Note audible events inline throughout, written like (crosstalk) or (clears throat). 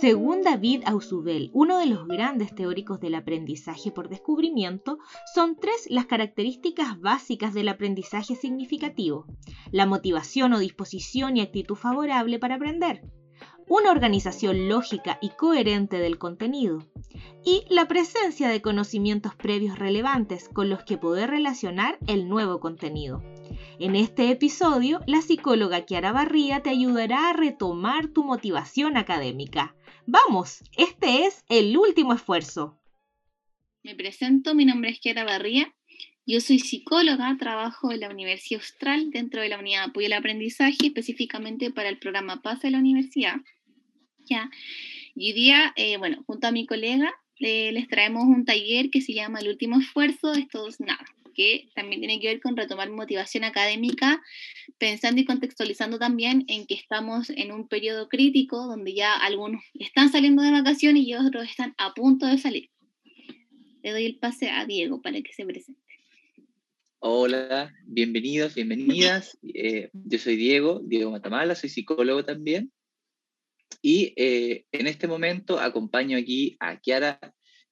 Según David Ausubel, uno de los grandes teóricos del aprendizaje por descubrimiento, son tres las características básicas del aprendizaje significativo. La motivación o disposición y actitud favorable para aprender. Una organización lógica y coherente del contenido. Y la presencia de conocimientos previos relevantes con los que poder relacionar el nuevo contenido. En este episodio, la psicóloga Kiara Barría te ayudará a retomar tu motivación académica. Vamos, este es el último esfuerzo. Me presento, mi nombre es Kiara Barría. Yo soy psicóloga, trabajo en la Universidad Austral dentro de la unidad de apoyo al aprendizaje, específicamente para el programa Paz de la universidad. ¿Ya? Y hoy día, eh, bueno, junto a mi colega, les traemos un taller que se llama El último esfuerzo, es todos nada que también tiene que ver con retomar motivación académica, pensando y contextualizando también en que estamos en un periodo crítico donde ya algunos están saliendo de vacaciones y otros están a punto de salir. Le doy el pase a Diego para que se presente. Hola, bienvenidos, bienvenidas. Eh, yo soy Diego, Diego Matamala, soy psicólogo también. Y eh, en este momento acompaño aquí a Kiara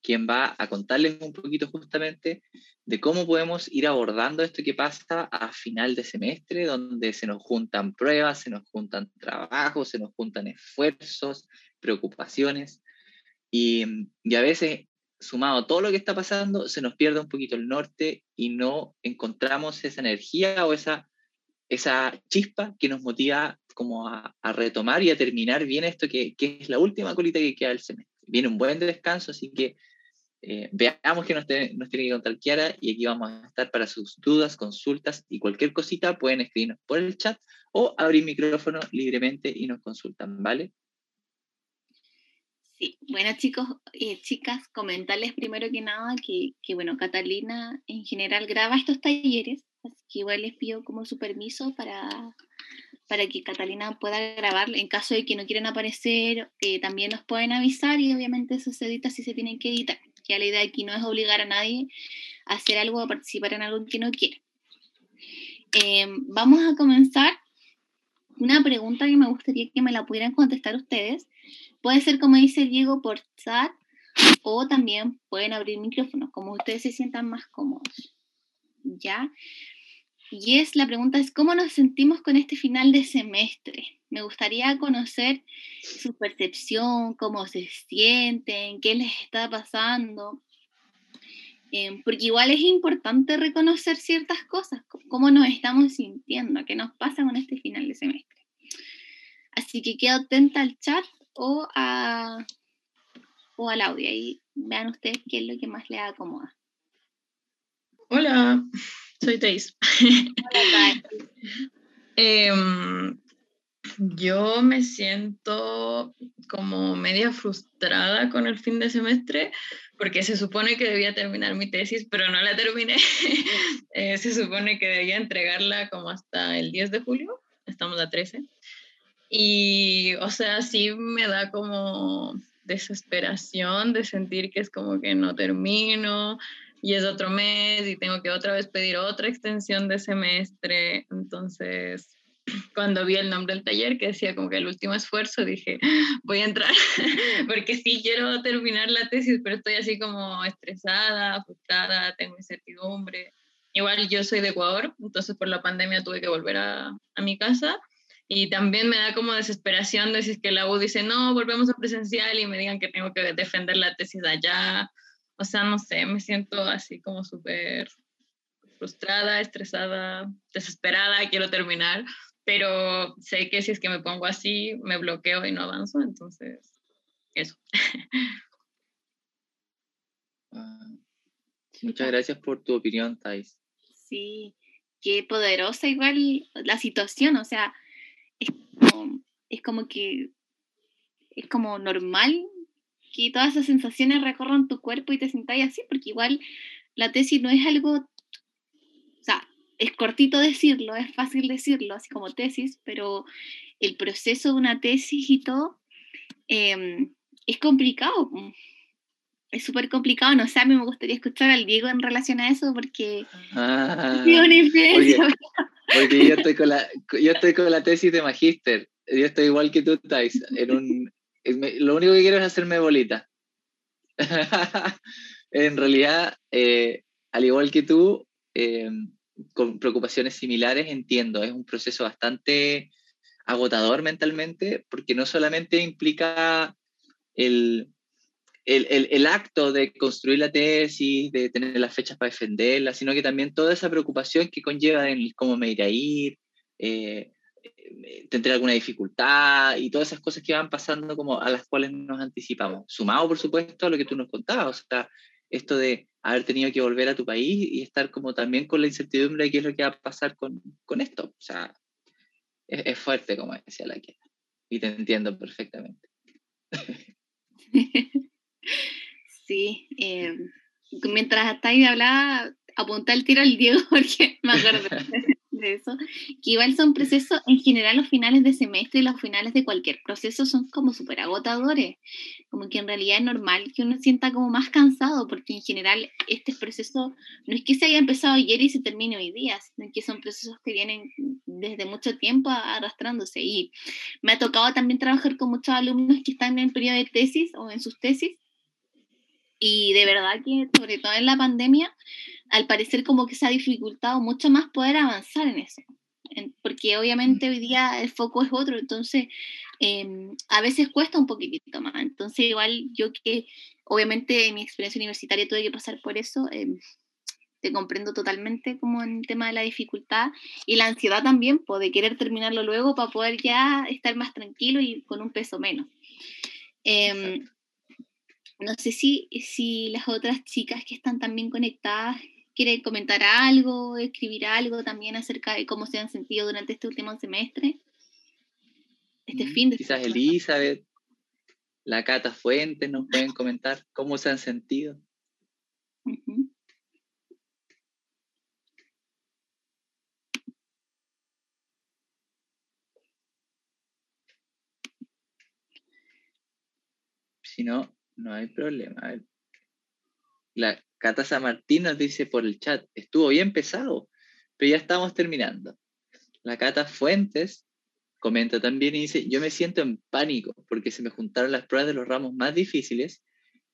quien va a contarles un poquito justamente de cómo podemos ir abordando esto que pasa a final de semestre, donde se nos juntan pruebas, se nos juntan trabajos, se nos juntan esfuerzos, preocupaciones, y, a veces, sumado a todo lo que está pasando, se nos pierde un poquito el norte y no encontramos esa energía o esa, esa chispa que nos motiva como a, retomar y a terminar bien esto que, que es la última colita que queda del semestre. Viene un buen descanso, así que eh, veamos qué nos, nos, tiene que contar Kiara y aquí vamos a estar para sus dudas, consultas y cualquier cosita pueden escribirnos por el chat o abrir micrófono libremente y nos consultan, ¿vale? Sí, bueno chicos, eh, chicas, comentarles primero que nada que, que, bueno, Catalina en general graba estos talleres, así que igual les pido como su permiso para, para que Catalina pueda grabar. En caso de que no quieran aparecer, eh, también nos pueden avisar y obviamente eso se edita si se tienen que editar ya la idea aquí no es obligar a nadie a hacer algo, a participar en algo que no quiera. Em, vamos a comenzar una pregunta que me gustaría que me la pudieran contestar ustedes. Puede ser, como dice Diego, por chat o también pueden abrir micrófonos, como ustedes se sientan más cómodos. ¿Ya? Y es, la pregunta es, ¿cómo nos sentimos con este final de semestre? Me gustaría conocer su percepción, cómo se sienten, qué les está pasando. Em, porque igual es importante reconocer ciertas cosas, cómo nos estamos sintiendo, qué nos pasa con este final de semestre. Así que quedo atenta al chat o, a, o al audio y vean ustedes qué es lo que más les acomoda. Hola, soy Thais. (laughs) Em, yo me siento como media frustrada con el fin de semestre porque se supone que debía terminar mi tesis, pero no la terminé. (laughs) Eh, se supone que debía entregarla como hasta el 10 de julio, estamos a 13. Y, o sea, sí me da como desesperación de sentir que es como que no termino, y es otro mes y tengo que otra vez pedir otra extensión de semestre. Entonces, (clears throat) cuando vi el nombre del taller que decía como que el último esfuerzo, dije, (laughs) voy a entrar, (laughs) porque sí quiero terminar la tesis, pero estoy así como estresada, frustrada, tengo incertidumbre. Igual yo soy de Ecuador, entonces por la pandemia tuve que volver a, a mi casa y también me da como desesperación decir que la U dice, no, volvemos a presencial y me digan que tengo que defender la tesis allá o sea, no sé, me siento así como súper frustrada, estresada, desesperada, quiero terminar, pero sé que si es que me pongo así, me bloqueo y no avanzo, entonces, eso. (laughs) Ah, muchas gracias por tu opinión, Thais. Sí, qué poderosa igual la situación, o sea, es como, es como que es como normal que todas esas sensaciones recorran tu cuerpo y te sintáis así, porque igual la tesis no es algo, o sea, es cortito decirlo, es fácil decirlo, así como tesis, pero el proceso de una tesis y todo em, es complicado. es súper complicado, no sé, a mí me gustaría escuchar al Diego en relación a eso porque Ah, una influencia. porque yo estoy, con la, yo estoy con la tesis de magíster. Yo estoy igual que tú, Thais. En un, lo único que quiero es hacerme bolita. (laughs) en realidad, eh, al igual que tú, eh, con preocupaciones similares, entiendo, es un proceso bastante agotador mentalmente, porque no solamente implica el, el, el- el acto de construir la tesis, de tener las fechas para defenderla, sino que también toda esa preocupación que conlleva en cómo me iré a ir, eh, eh, tendré alguna dificultad y todas esas cosas que van pasando como a las cuales nos anticipamos. Sumado, por supuesto, a lo que tú nos contabas, o sea, esto de haber tenido que volver a tu país y estar como también con la incertidumbre de qué es lo que va a pasar con, con esto. O sea, es, es fuerte, como decía la que y te entiendo perfectamente. (laughs) Sí, eh, mientras ahí hablaba, apunté el tiro al Diego (laughs) porque me acuerdo de eso, que igual son procesos, en general los finales de semestre y los finales de cualquier proceso son como súper agotadores, como que en realidad es normal que uno sienta como más cansado, porque en general este proceso no es que se haya empezado ayer y se termine hoy día, sino que son procesos que vienen desde mucho tiempo arrastrándose. Y me ha tocado también trabajar con muchos alumnos que están en periodo de tesis o en sus tesis, y de verdad que, sobre todo en la pandemia, al parecer como que se ha dificultado mucho más poder avanzar en eso. Porque obviamente hoy día el foco es otro, entonces em, a veces cuesta un poquitito más. Entonces igual yo que obviamente en mi experiencia universitaria tuve que pasar por eso, em, te comprendo totalmente como en el tema de la dificultad y la ansiedad también, pues, de querer terminarlo luego para poder ya estar más tranquilo y con un peso menos. Em, no sé si, si las otras chicas que están también conectadas quieren comentar algo, escribir algo también acerca de cómo se han sentido durante este último semestre. Este Mm, fin de Quizás semestre. Elizabeth, la Cata Fuentes nos pueden comentar cómo se han sentido. Si no, no hay problema. A ver. La Cata San Martín nos dice por el chat, estuvo bien pesado, pero ya estamos terminando. La Cata Fuentes comenta también y dice, yo me siento en pánico porque se me juntaron las pruebas de los ramos más difíciles.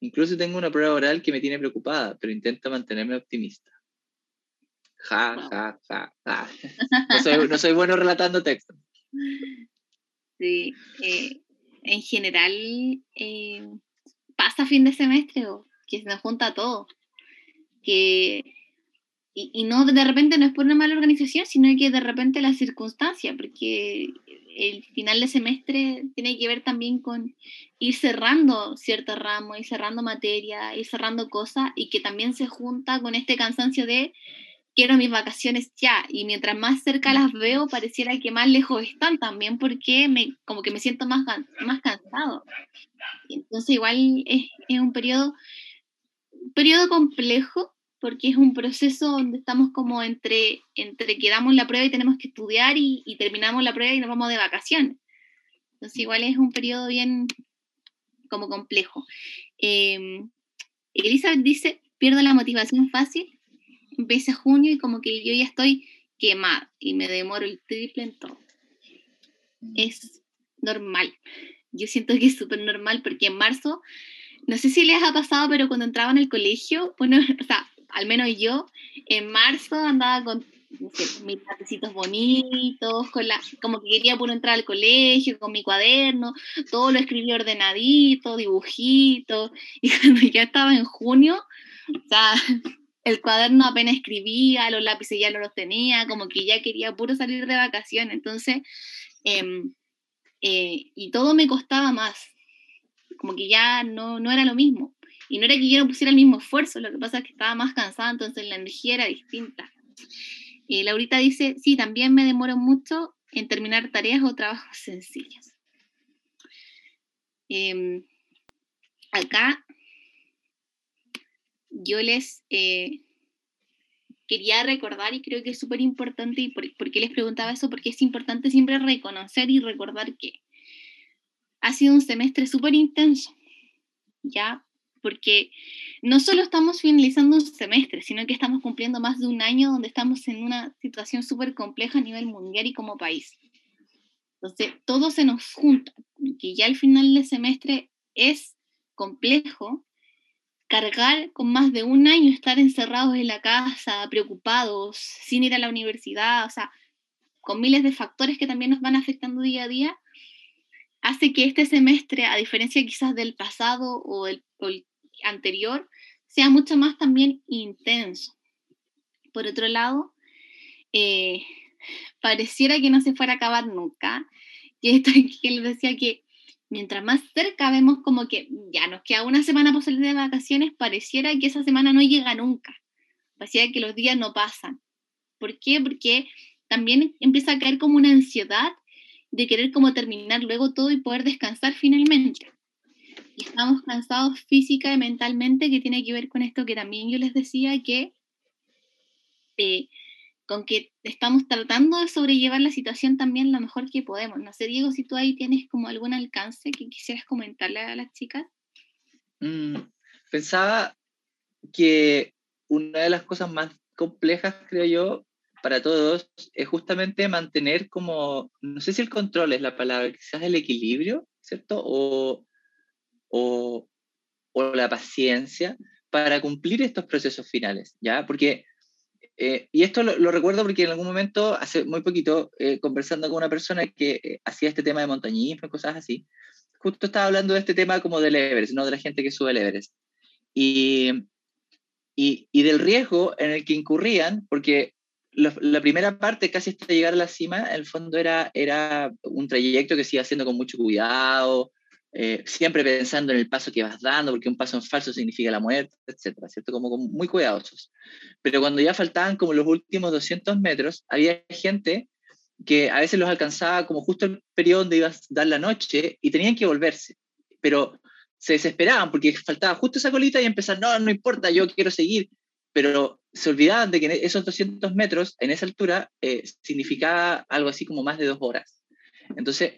Incluso tengo una prueba oral que me tiene preocupada, pero intento mantenerme optimista. Ja, Wow. ja, ja, ja. No soy, no soy bueno relatando textos. Sí, eh, en general eh, pasa fin de semestre o que se nos junta todo. Que, y, y no de repente no es por una mala organización, sino que de repente la circunstancia, porque el final de semestre tiene que ver también con ir cerrando ciertos ramos, ir cerrando materia, ir cerrando cosas y que también se junta con este cansancio de quiero mis vacaciones ya y mientras más cerca las veo pareciera que más lejos están también porque me, como que me siento más, más cansado. Entonces igual es, es un periodo, periodo complejo porque es un proceso donde estamos como entre, entre que damos la prueba y tenemos que estudiar y, y terminamos la prueba y nos vamos de vacaciones. Entonces igual es un periodo bien como complejo. Eh, Elizabeth dice, pierdo la motivación fácil, empieza junio y como que yo ya estoy quemada y me demoro el triple en todo. Es normal. Yo siento que es súper normal porque en marzo, no sé si les ha pasado, pero cuando entraba en el colegio, bueno, (laughs) o sea, al menos yo, en marzo andaba con no sé, mis lapicitos bonitos, con la, como que quería puro entrar al colegio, con mi cuaderno, todo lo escribí ordenadito, dibujitos, (laughs) y cuando ya estaba en junio, o sea, el cuaderno apenas escribía, los lápices ya no los tenía, como que ya quería puro salir de vacaciones, entonces, em, eh, y todo me costaba más, como que ya no, no era lo mismo. Y no era que yo no pusiera el mismo esfuerzo, lo que pasa es que estaba más cansada, entonces la energía era distinta. Laurita dice, sí, también me demoro mucho en terminar tareas o trabajos sencillos. Em, acá yo les eh, quería recordar, y creo que es súper importante, y por, por qué les preguntaba eso, porque es importante siempre reconocer y recordar que ha sido un semestre súper intenso, ¿ya? porque no solo estamos finalizando un semestre, sino que estamos cumpliendo más de un año donde estamos en una situación súper compleja a nivel mundial y como país. Entonces, todo se nos junta, que ya al final del semestre es complejo cargar con más de un año, estar encerrados en la casa, preocupados, sin ir a la universidad, o sea, con miles de factores que también nos van afectando día a día, hace que este semestre, a diferencia quizás del pasado o el, anterior, sea mucho más también intenso. Por otro lado, eh, pareciera que no se fuera a acabar nunca. Y esto (laughs) que él decía que mientras más cerca vemos como que ya nos queda una semana por salir de vacaciones, pareciera que esa semana no llega nunca. Pareciera que los días no pasan. ¿Por qué? Porque también empieza a caer como una ansiedad de querer como terminar luego todo y poder descansar finalmente. Y estamos cansados física y mentalmente, que tiene que ver con esto que también yo les decía, que eh, con que estamos tratando de sobrellevar la situación también lo mejor que podemos. No sé, Diego, si tú ahí tienes como algún alcance que quisieras comentarle a las chicas. Mm, pensaba que una de las cosas más complejas, creo yo, para todos es justamente mantener como, no sé si el control es la palabra, quizás el equilibrio, ¿cierto? O, o, o la paciencia para cumplir estos procesos finales, ¿ya? Porque eh, y esto lo, recuerdo porque en algún momento, hace muy poquito, eh, conversando con una persona que eh, hacía este tema de montañismo y cosas así, justo estaba hablando de este tema como del Everest, ¿no? De la gente que sube el Everest. Y, y, y del riesgo en el que incurrían, porque la, la, primera parte, casi hasta llegar a la cima, en el fondo era, era un trayecto que se iba haciendo con mucho cuidado, eh, siempre pensando en el paso que vas dando, porque un paso en falso significa la muerte, etcétera, ¿cierto? Como, como, muy cuidadosos. Pero cuando ya faltaban como los últimos 200 metros, había gente que a veces los alcanzaba como justo el periodo donde ibas a dar la noche y tenían que volverse. Pero se desesperaban porque faltaba justo esa colita y empezaron, no, no importa, yo quiero seguir. Pero se olvidaban de que esos 200 metros, en esa altura, eh, significaba algo así como más de dos horas. Entonces,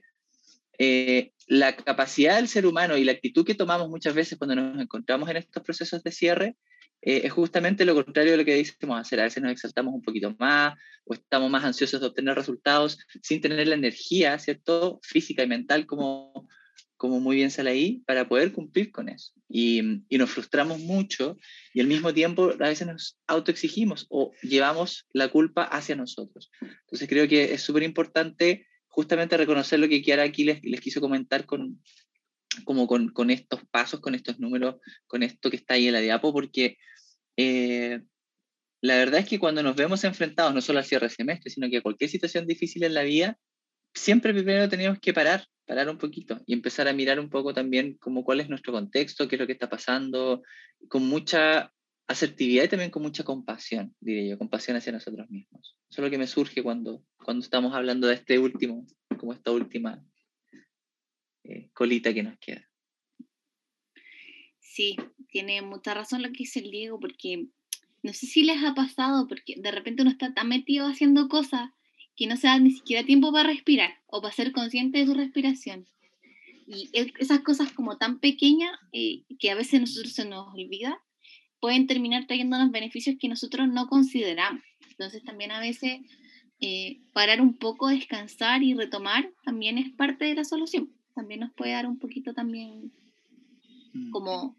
eh, la capacidad del ser humano y la actitud que tomamos muchas veces cuando nos encontramos en estos procesos de cierre eh, es justamente lo contrario de lo que decimos hacer. A veces nos exaltamos un poquito más o estamos más ansiosos de obtener resultados sin tener la energía, ¿cierto? Física y mental, como, como muy bien sale ahí, para poder cumplir con eso. Y, y nos frustramos mucho y al mismo tiempo a veces nos autoexigimos o llevamos la culpa hacia nosotros. Entonces creo que es súper importante justamente reconocer lo que Kiara aquí les, les quiso comentar con, como con, con, estos pasos, con estos números, con esto que está ahí en la diapo, porque eh, la verdad es que cuando nos vemos enfrentados no solo al cierre de semestre, sino que a cualquier situación difícil en la vida, siempre primero tenemos que parar, parar un poquito y empezar a mirar un poco también como cuál es nuestro contexto, qué es lo que está pasando, con mucha asertividad y también con mucha compasión, diría yo, compasión hacia nosotros mismos. Eso es lo que me surge cuando, cuando estamos hablando de este último, como esta última eh, colita que nos queda. Sí, tiene mucha razón lo que dice el Diego, porque no sé si les ha pasado, porque de repente uno está tan metido haciendo cosas que no se da ni siquiera tiempo para respirar o para ser consciente de su respiración. Y esas cosas como tan pequeñas eh, que a veces nosotros se nos olvida, pueden terminar trayendo unos beneficios que nosotros no consideramos. Entonces también a veces eh, parar un poco, descansar y retomar también es parte de la solución. También nos puede dar un poquito también mm. como,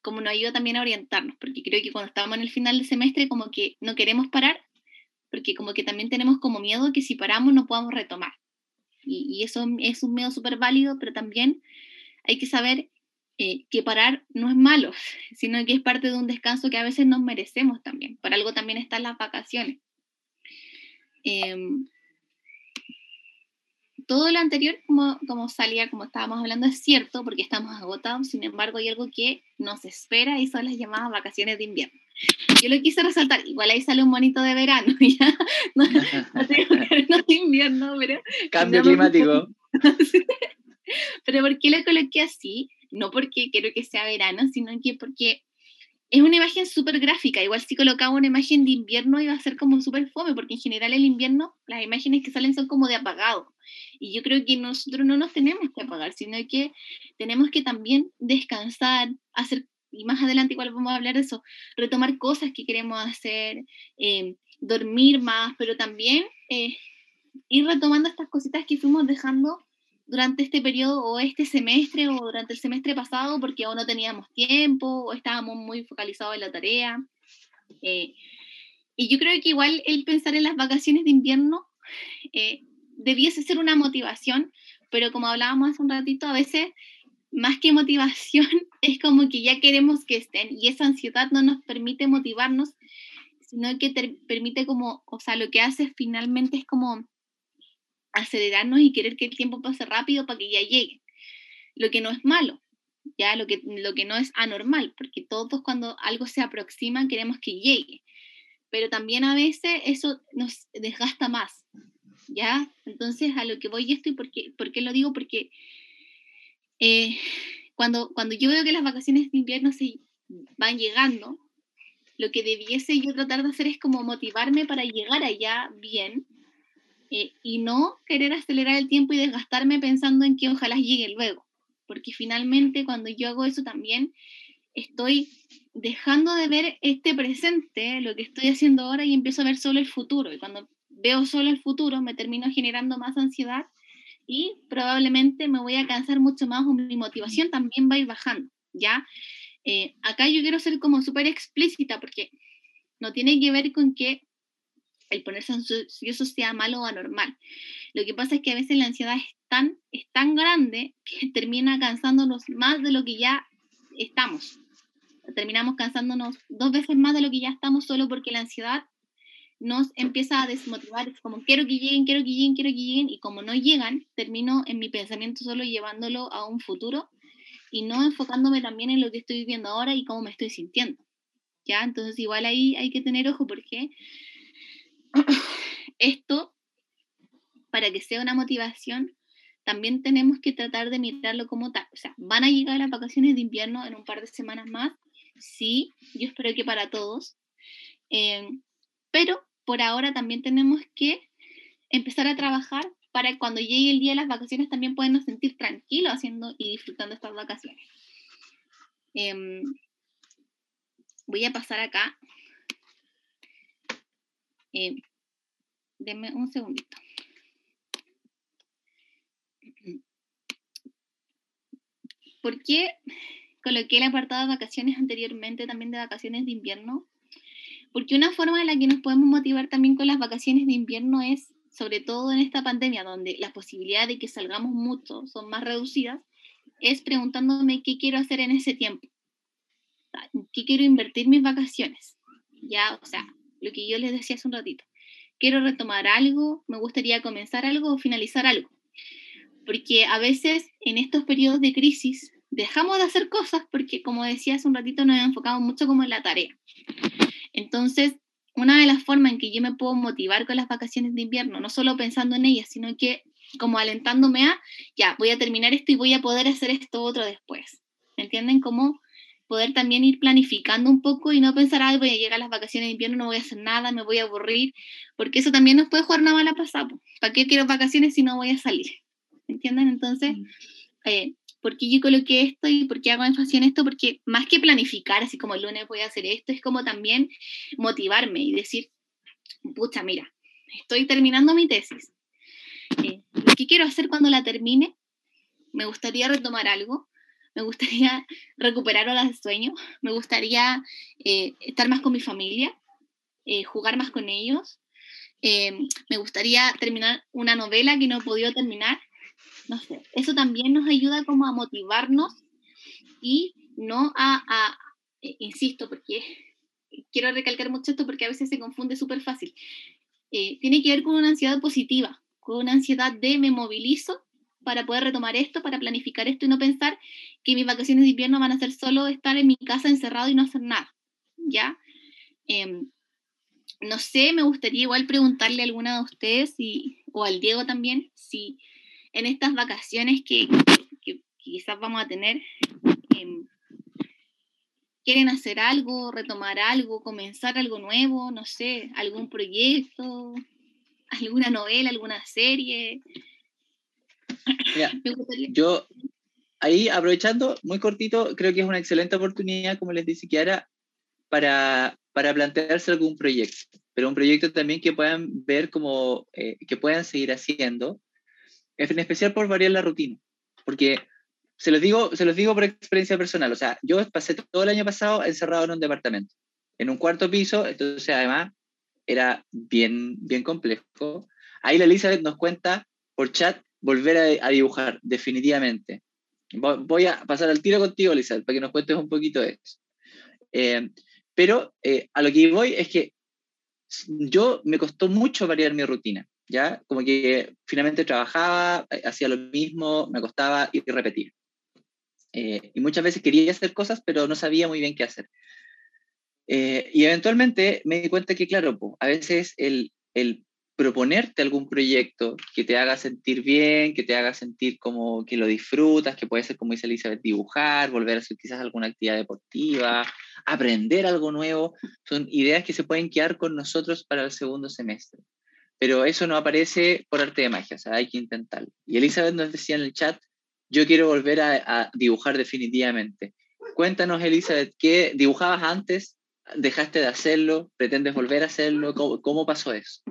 como nos ayuda también a orientarnos, porque creo que cuando estamos en el final del semestre como que no queremos parar, porque como que también tenemos como miedo que si paramos no podamos retomar. Y, y eso es un miedo súper válido, pero también hay que saber eh, que parar no es malo, (laughs) sino que es parte de un descanso que a veces nos merecemos también. Por algo también están las vacaciones. Em, todo lo anterior, como, como salía, como estábamos hablando, es cierto porque estamos agotados, sin embargo hay algo que nos espera y son las llamadas vacaciones de invierno. Yo lo quise resaltar, igual ahí sale un bonito de verano, (laughs) ¿ya? No, no (laughs) de invierno, pero... Cambio climático. pero ¿por qué lo coloqué así? No porque quiero que sea verano, sino que porque es una imagen súper gráfica. Igual si colocaba una imagen de invierno iba a ser como súper fome, porque en general el invierno las imágenes que salen son como de apagado. Y yo creo que nosotros no nos tenemos que apagar, sino que tenemos que también descansar, hacer y más adelante igual vamos a hablar de eso, retomar cosas que queremos hacer, eh, dormir más, pero también eh, ir retomando estas cositas que fuimos dejando durante este periodo o este semestre o durante el semestre pasado porque aún no teníamos tiempo o estábamos muy focalizados en la tarea. Eh, y yo creo que igual el pensar en las vacaciones de invierno eh, debiese ser una motivación, pero como hablábamos hace un ratito, a veces más que motivación (laughs) es como que ya queremos que estén y esa ansiedad no nos permite motivarnos, sino que te permite como, o sea, lo que hace finalmente es como acelerarnos y querer que el tiempo pase rápido para que ya llegue. Lo que no es malo, ya lo que, lo que no es anormal, porque todos cuando algo se aproxima queremos que llegue, pero también a veces eso nos desgasta más, ¿ya? Entonces a lo que voy esto y por qué, por qué lo digo, porque eh, cuando, cuando yo veo que las vacaciones de invierno se van llegando, lo que debiese yo tratar de hacer es como motivarme para llegar allá bien eh, y no querer acelerar el tiempo y desgastarme pensando en que ojalá llegue luego, porque finalmente cuando yo hago eso también estoy dejando de ver este presente, lo que estoy haciendo ahora y empiezo a ver solo el futuro y cuando veo solo el futuro me termino generando más ansiedad y probablemente me voy a cansar mucho más o mi motivación también va a ir bajando, ¿ya? Eh, acá yo quiero ser como súper explícita porque no tiene que ver con que el ponerse ansioso sea malo o anormal. Lo que pasa es que a veces la ansiedad es tan, es tan grande (laughs) que termina cansándonos más de lo que ya estamos. Terminamos cansándonos dos veces más de lo que ya estamos solo porque la ansiedad nos empieza a desmotivar. Es como quiero que lleguen, quiero que lleguen, quiero que lleguen y como no llegan, termino en mi pensamiento solo llevándolo a un futuro y no enfocándome también en lo que estoy viviendo ahora y cómo me estoy sintiendo. ¿Ya? Entonces igual ahí hay que tener ojo porque esto, para que sea una motivación, también tenemos que tratar de mirarlo como tal. O sea, van a llegar las vacaciones de invierno en un par de semanas más. Sí, yo espero que para todos. Eh, pero por ahora también tenemos que empezar a trabajar para cuando llegue el día de las vacaciones también podernos sentir tranquilos haciendo y disfrutando estas vacaciones. Em, voy a pasar acá eh, denme un segundito. ¿Por qué coloqué el apartado de vacaciones anteriormente, también de vacaciones de invierno? Porque una forma en la que nos podemos motivar también con las vacaciones de invierno es, sobre todo en esta pandemia, donde las posibilidades de que salgamos mucho son más reducidas, es preguntándome qué quiero hacer en ese tiempo. ¿Qué quiero invertir mis vacaciones? Ya, o sea, lo que yo les decía hace un ratito. Quiero retomar algo, me gustaría comenzar algo o finalizar algo. Porque a veces en estos periodos de crisis dejamos de hacer cosas porque, como decía hace un ratito, nos enfocamos mucho como en la tarea. Entonces, una de las formas en que yo me puedo motivar con las vacaciones de invierno, no solo pensando en ellas, sino que como alentándome a, ya, voy a terminar esto y voy a poder hacer esto otro después. ¿Entienden? cómo poder también ir planificando un poco y no pensar, ay, voy a llegar a las vacaciones de invierno, no voy a hacer nada, me voy a aburrir, porque eso también nos puede jugar una mala pasada. ¿Para qué quiero vacaciones si no voy a salir? ¿Entienden? Entonces, mm. eh, ¿por qué yo coloqué esto y por qué hago énfasis en esto? Porque más que planificar, así como el lunes voy a hacer esto, es como también motivarme y decir, pucha, mira, estoy terminando mi tesis. Eh, ¿Qué quiero hacer cuando la termine? Me gustaría retomar algo, me gustaría (laughs) recuperar horas de sueño, me gustaría eh, estar más con mi familia, eh, jugar más con ellos, eh, me gustaría terminar una novela que no he podido terminar, no sé, eso también nos ayuda como a motivarnos y no a, a insisto, porque (laughs) quiero recalcar mucho esto porque a veces se confunde súper fácil, tiene que ver con una ansiedad positiva, con una ansiedad de me movilizo para poder retomar esto, para planificar esto y no pensar que mis vacaciones de invierno van a ser solo estar en mi casa encerrado y no hacer nada, ¿ya? Em, no sé, me gustaría igual preguntarle a alguna de ustedes y, o al Diego también, si en estas vacaciones que, quizás vamos a tener, em, quieren hacer algo, retomar algo, comenzar algo nuevo, no sé, algún proyecto, alguna novela, alguna serie, (laughs) yo, ahí aprovechando, muy cortito, creo que es una excelente oportunidad, como les dice Kiara, para, para plantearse algún proyecto, pero un proyecto también que puedan ver como, eh, que puedan seguir haciendo, en especial por variar la rutina, porque se los digo, se los digo por experiencia personal, o sea, yo pasé todo el año pasado encerrado en un departamento, en un cuarto piso, entonces además era bien, bien complejo. Ahí la Elizabeth nos cuenta por chat volver a, dibujar, definitivamente. Voy a pasar al tiro contigo, Elizabeth, para que nos cuentes un poquito de eso. Eh, pero eh, a lo que voy es que yo me costó mucho variar mi rutina, ¿ya? Como que finalmente trabajaba, eh, hacía lo mismo, me costaba y repetir. y muchas veces quería hacer cosas, pero no sabía muy bien qué hacer. y eventualmente me di cuenta que, claro, a veces el, el proponerte algún proyecto que te haga sentir bien, que te haga sentir como que lo disfrutas, que puede ser, como dice Elizabeth, dibujar, volver a hacer quizás alguna actividad deportiva, aprender algo nuevo, son ideas que se pueden quedar con nosotros para el segundo semestre. Pero eso no aparece por arte de magia, o sea, hay que intentarlo. Y Elizabeth nos decía en el chat, yo quiero volver a, dibujar definitivamente. Cuéntanos, Elizabeth, ¿qué dibujabas antes? ¿Dejaste de hacerlo? ¿Pretendes volver a hacerlo? cómo pasó eso?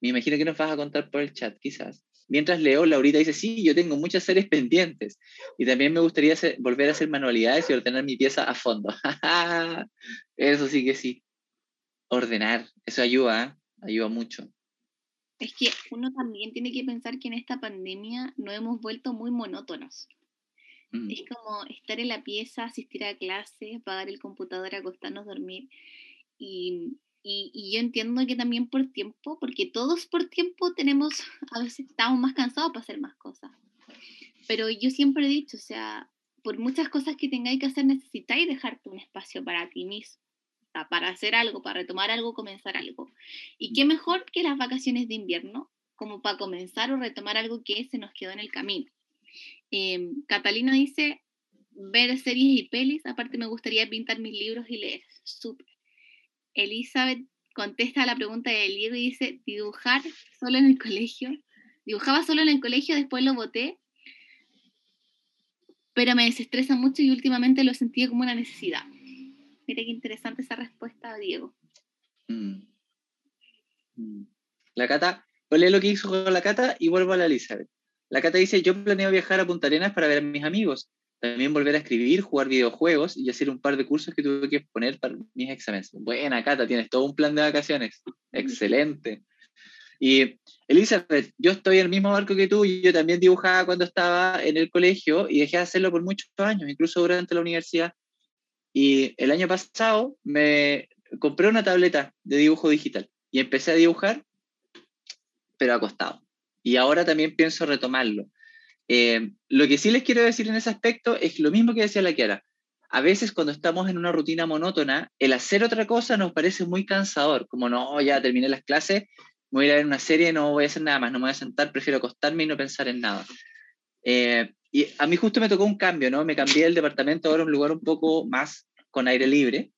Me imagino que nos vas a contar por el chat, quizás. Mientras leo, Laurita dice, sí, yo tengo muchas series pendientes y también me gustaría volver a hacer manualidades y ordenar mi pieza a fondo. (laughs) eso sí que sí. Ordenar, eso ayuda, ¿eh? ayuda mucho. Es que uno también tiene que pensar que en esta pandemia nos hemos vuelto muy monótonos. Mm. Es como estar en la pieza, asistir a clases, apagar el computador, acostarnos, dormir. Y y, yo entiendo que también por tiempo, porque todos por tiempo tenemos, (laughs) a veces estamos más cansados para hacer más cosas. Pero yo siempre he dicho, o sea, por muchas cosas que tengáis que hacer, necesitáis dejarte un espacio para ti mismo, para hacer algo, para retomar algo, comenzar algo. Y qué mejor que las vacaciones de invierno, como para comenzar o retomar algo que se nos quedó en el camino. Em, Catalina dice, ver series y pelis, aparte me gustaría pintar mis libros y leer. Súper. Elizabeth contesta a la pregunta de Diego y dice, dibujar solo en el colegio. Dibujaba solo en el colegio, después lo boté, pero me desestresa mucho y últimamente lo sentí como una necesidad. Mira qué interesante esa respuesta, Diego. Mm. Mm. La Cata, a lo que hizo con la Cata y vuelvo a la Elizabeth. La Cata dice, yo planeo viajar a Punta Arenas para ver a mis amigos. También volver a escribir, jugar videojuegos y hacer un par de cursos que tuve que poner para mis exámenes. Buena, Cata, tienes todo un plan de vacaciones. Excelente. Y Elizabeth, yo estoy en el mismo barco que tú, y yo también dibujaba cuando estaba en el colegio y dejé de hacerlo por muchos años, incluso durante la universidad. Y el año pasado me compré una tableta de dibujo digital y empecé a dibujar, pero acostado. Y ahora también pienso retomarlo. Eh, lo que sí les quiero decir en ese aspecto es lo mismo que decía la Kiara. A veces cuando estamos en una rutina monótona, el hacer otra cosa nos parece muy cansador, como no, ya terminé las clases, voy a ir a ver una serie, no voy a hacer nada más, no me voy a sentar, prefiero acostarme y no pensar en nada. Eh, y a mí justo me tocó un cambio, ¿no? Me cambié el departamento ahora a un lugar un poco más con aire libre,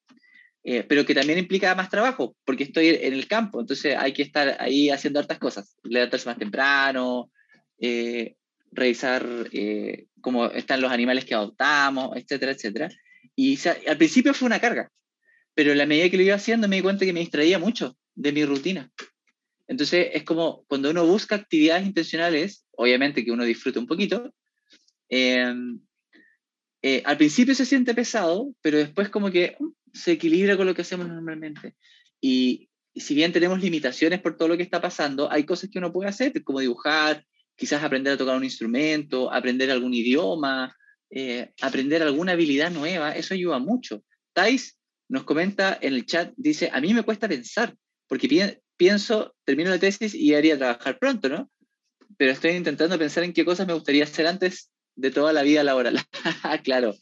eh, pero que también implica más trabajo, porque estoy en el campo, entonces hay que estar ahí haciendo hartas cosas, levantarse más temprano, eh, revisar eh, cómo están los animales que adoptamos, etcétera, etcétera. Y al principio fue una carga, pero a la medida que lo iba haciendo me di cuenta que me distraía mucho de mi rutina. Entonces es como cuando uno busca actividades intencionales, obviamente que uno disfruta un poquito, em, eh, al principio se siente pesado, pero después como que um, se equilibra con lo que hacemos normalmente. Y, y si bien tenemos limitaciones por todo lo que está pasando, hay cosas que uno puede hacer, como dibujar, quizás aprender a tocar un instrumento, aprender algún idioma, eh, aprender alguna habilidad nueva, eso ayuda mucho. Thais nos comenta en el chat, dice, a mí me cuesta pensar, porque pienso, termino la tesis y haría trabajar pronto, ¿no? Pero estoy intentando pensar en qué cosas me gustaría hacer antes de toda la vida laboral. (laughs) claro.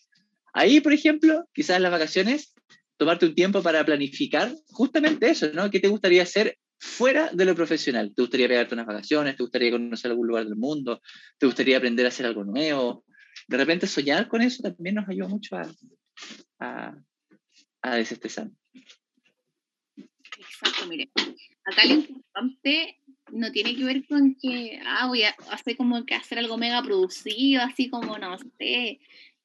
Ahí, por ejemplo, quizás en las vacaciones, tomarte un tiempo para planificar justamente eso, ¿no? ¿Qué te gustaría hacer fuera de lo profesional. ¿Te gustaría pegarte unas vacaciones? ¿Te gustaría conocer algún lugar del mundo? ¿Te gustaría aprender a hacer algo nuevo? De repente soñar con eso también nos ayuda mucho a, a, a desestresar. Exacto, mire. Acá lo importante no tiene que ver con que, ah, voy a hacer como que hacer algo mega producido, así como, no sé,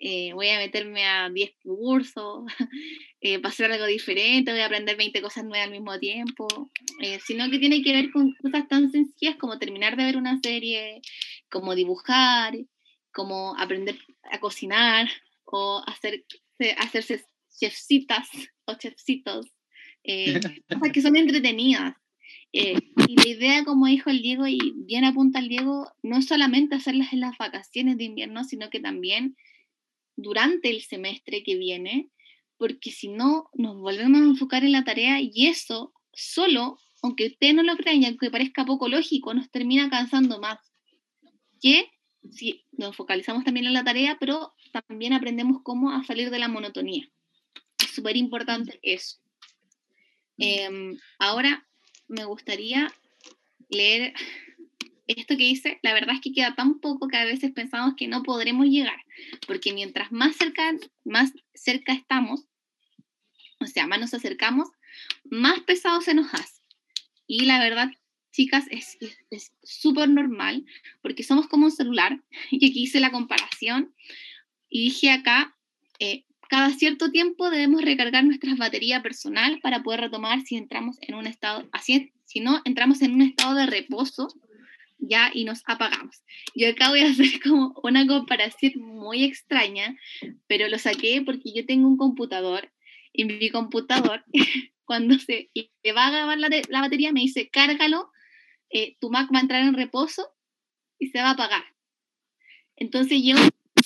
eh, voy a meterme a 10 cursos, (laughs) eh, para hacer algo diferente, voy a aprender 20 cosas nuevas al mismo tiempo, eh, sino que tiene que ver con cosas tan sencillas como terminar de ver una serie, como dibujar, como aprender a cocinar o hacer, hacerse chefcitas o chefcitos, cosas que (laughs) son entretenidas. y la idea, como dijo el Diego, y bien apunta el Diego, no es solamente hacerlas en las vacaciones de invierno, sino que también durante el semestre que viene, porque si no, nos volvemos a enfocar en la tarea y eso solo, aunque usted no lo crean y aunque parezca poco lógico, nos termina cansando más. Que si nos focalizamos también en la tarea, pero también aprendemos cómo a salir de la monotonía. Es súper importante eso. Em, ahora me gustaría leer esto que hice, la verdad es que queda tan poco que a veces pensamos que no podremos llegar, porque mientras más cerca, más cerca estamos, o sea, más nos acercamos, más pesado se nos hace. Y la verdad, chicas, es súper normal, porque somos como un celular, (laughs) y aquí hice la comparación, y dije acá, eh, cada cierto tiempo debemos recargar nuestra batería personal para poder retomar si entramos en un estado, así, si no, entramos en un estado de reposo ya y nos apagamos. Yo acá voy a (laughs) hacer como una comparación muy extraña, pero lo saqué porque yo tengo un computador y mi computador (laughs) cuando se le va a acabar la, la, batería me dice cárgalo, eh, tu Mac va a entrar en reposo y se va a apagar. Entonces yo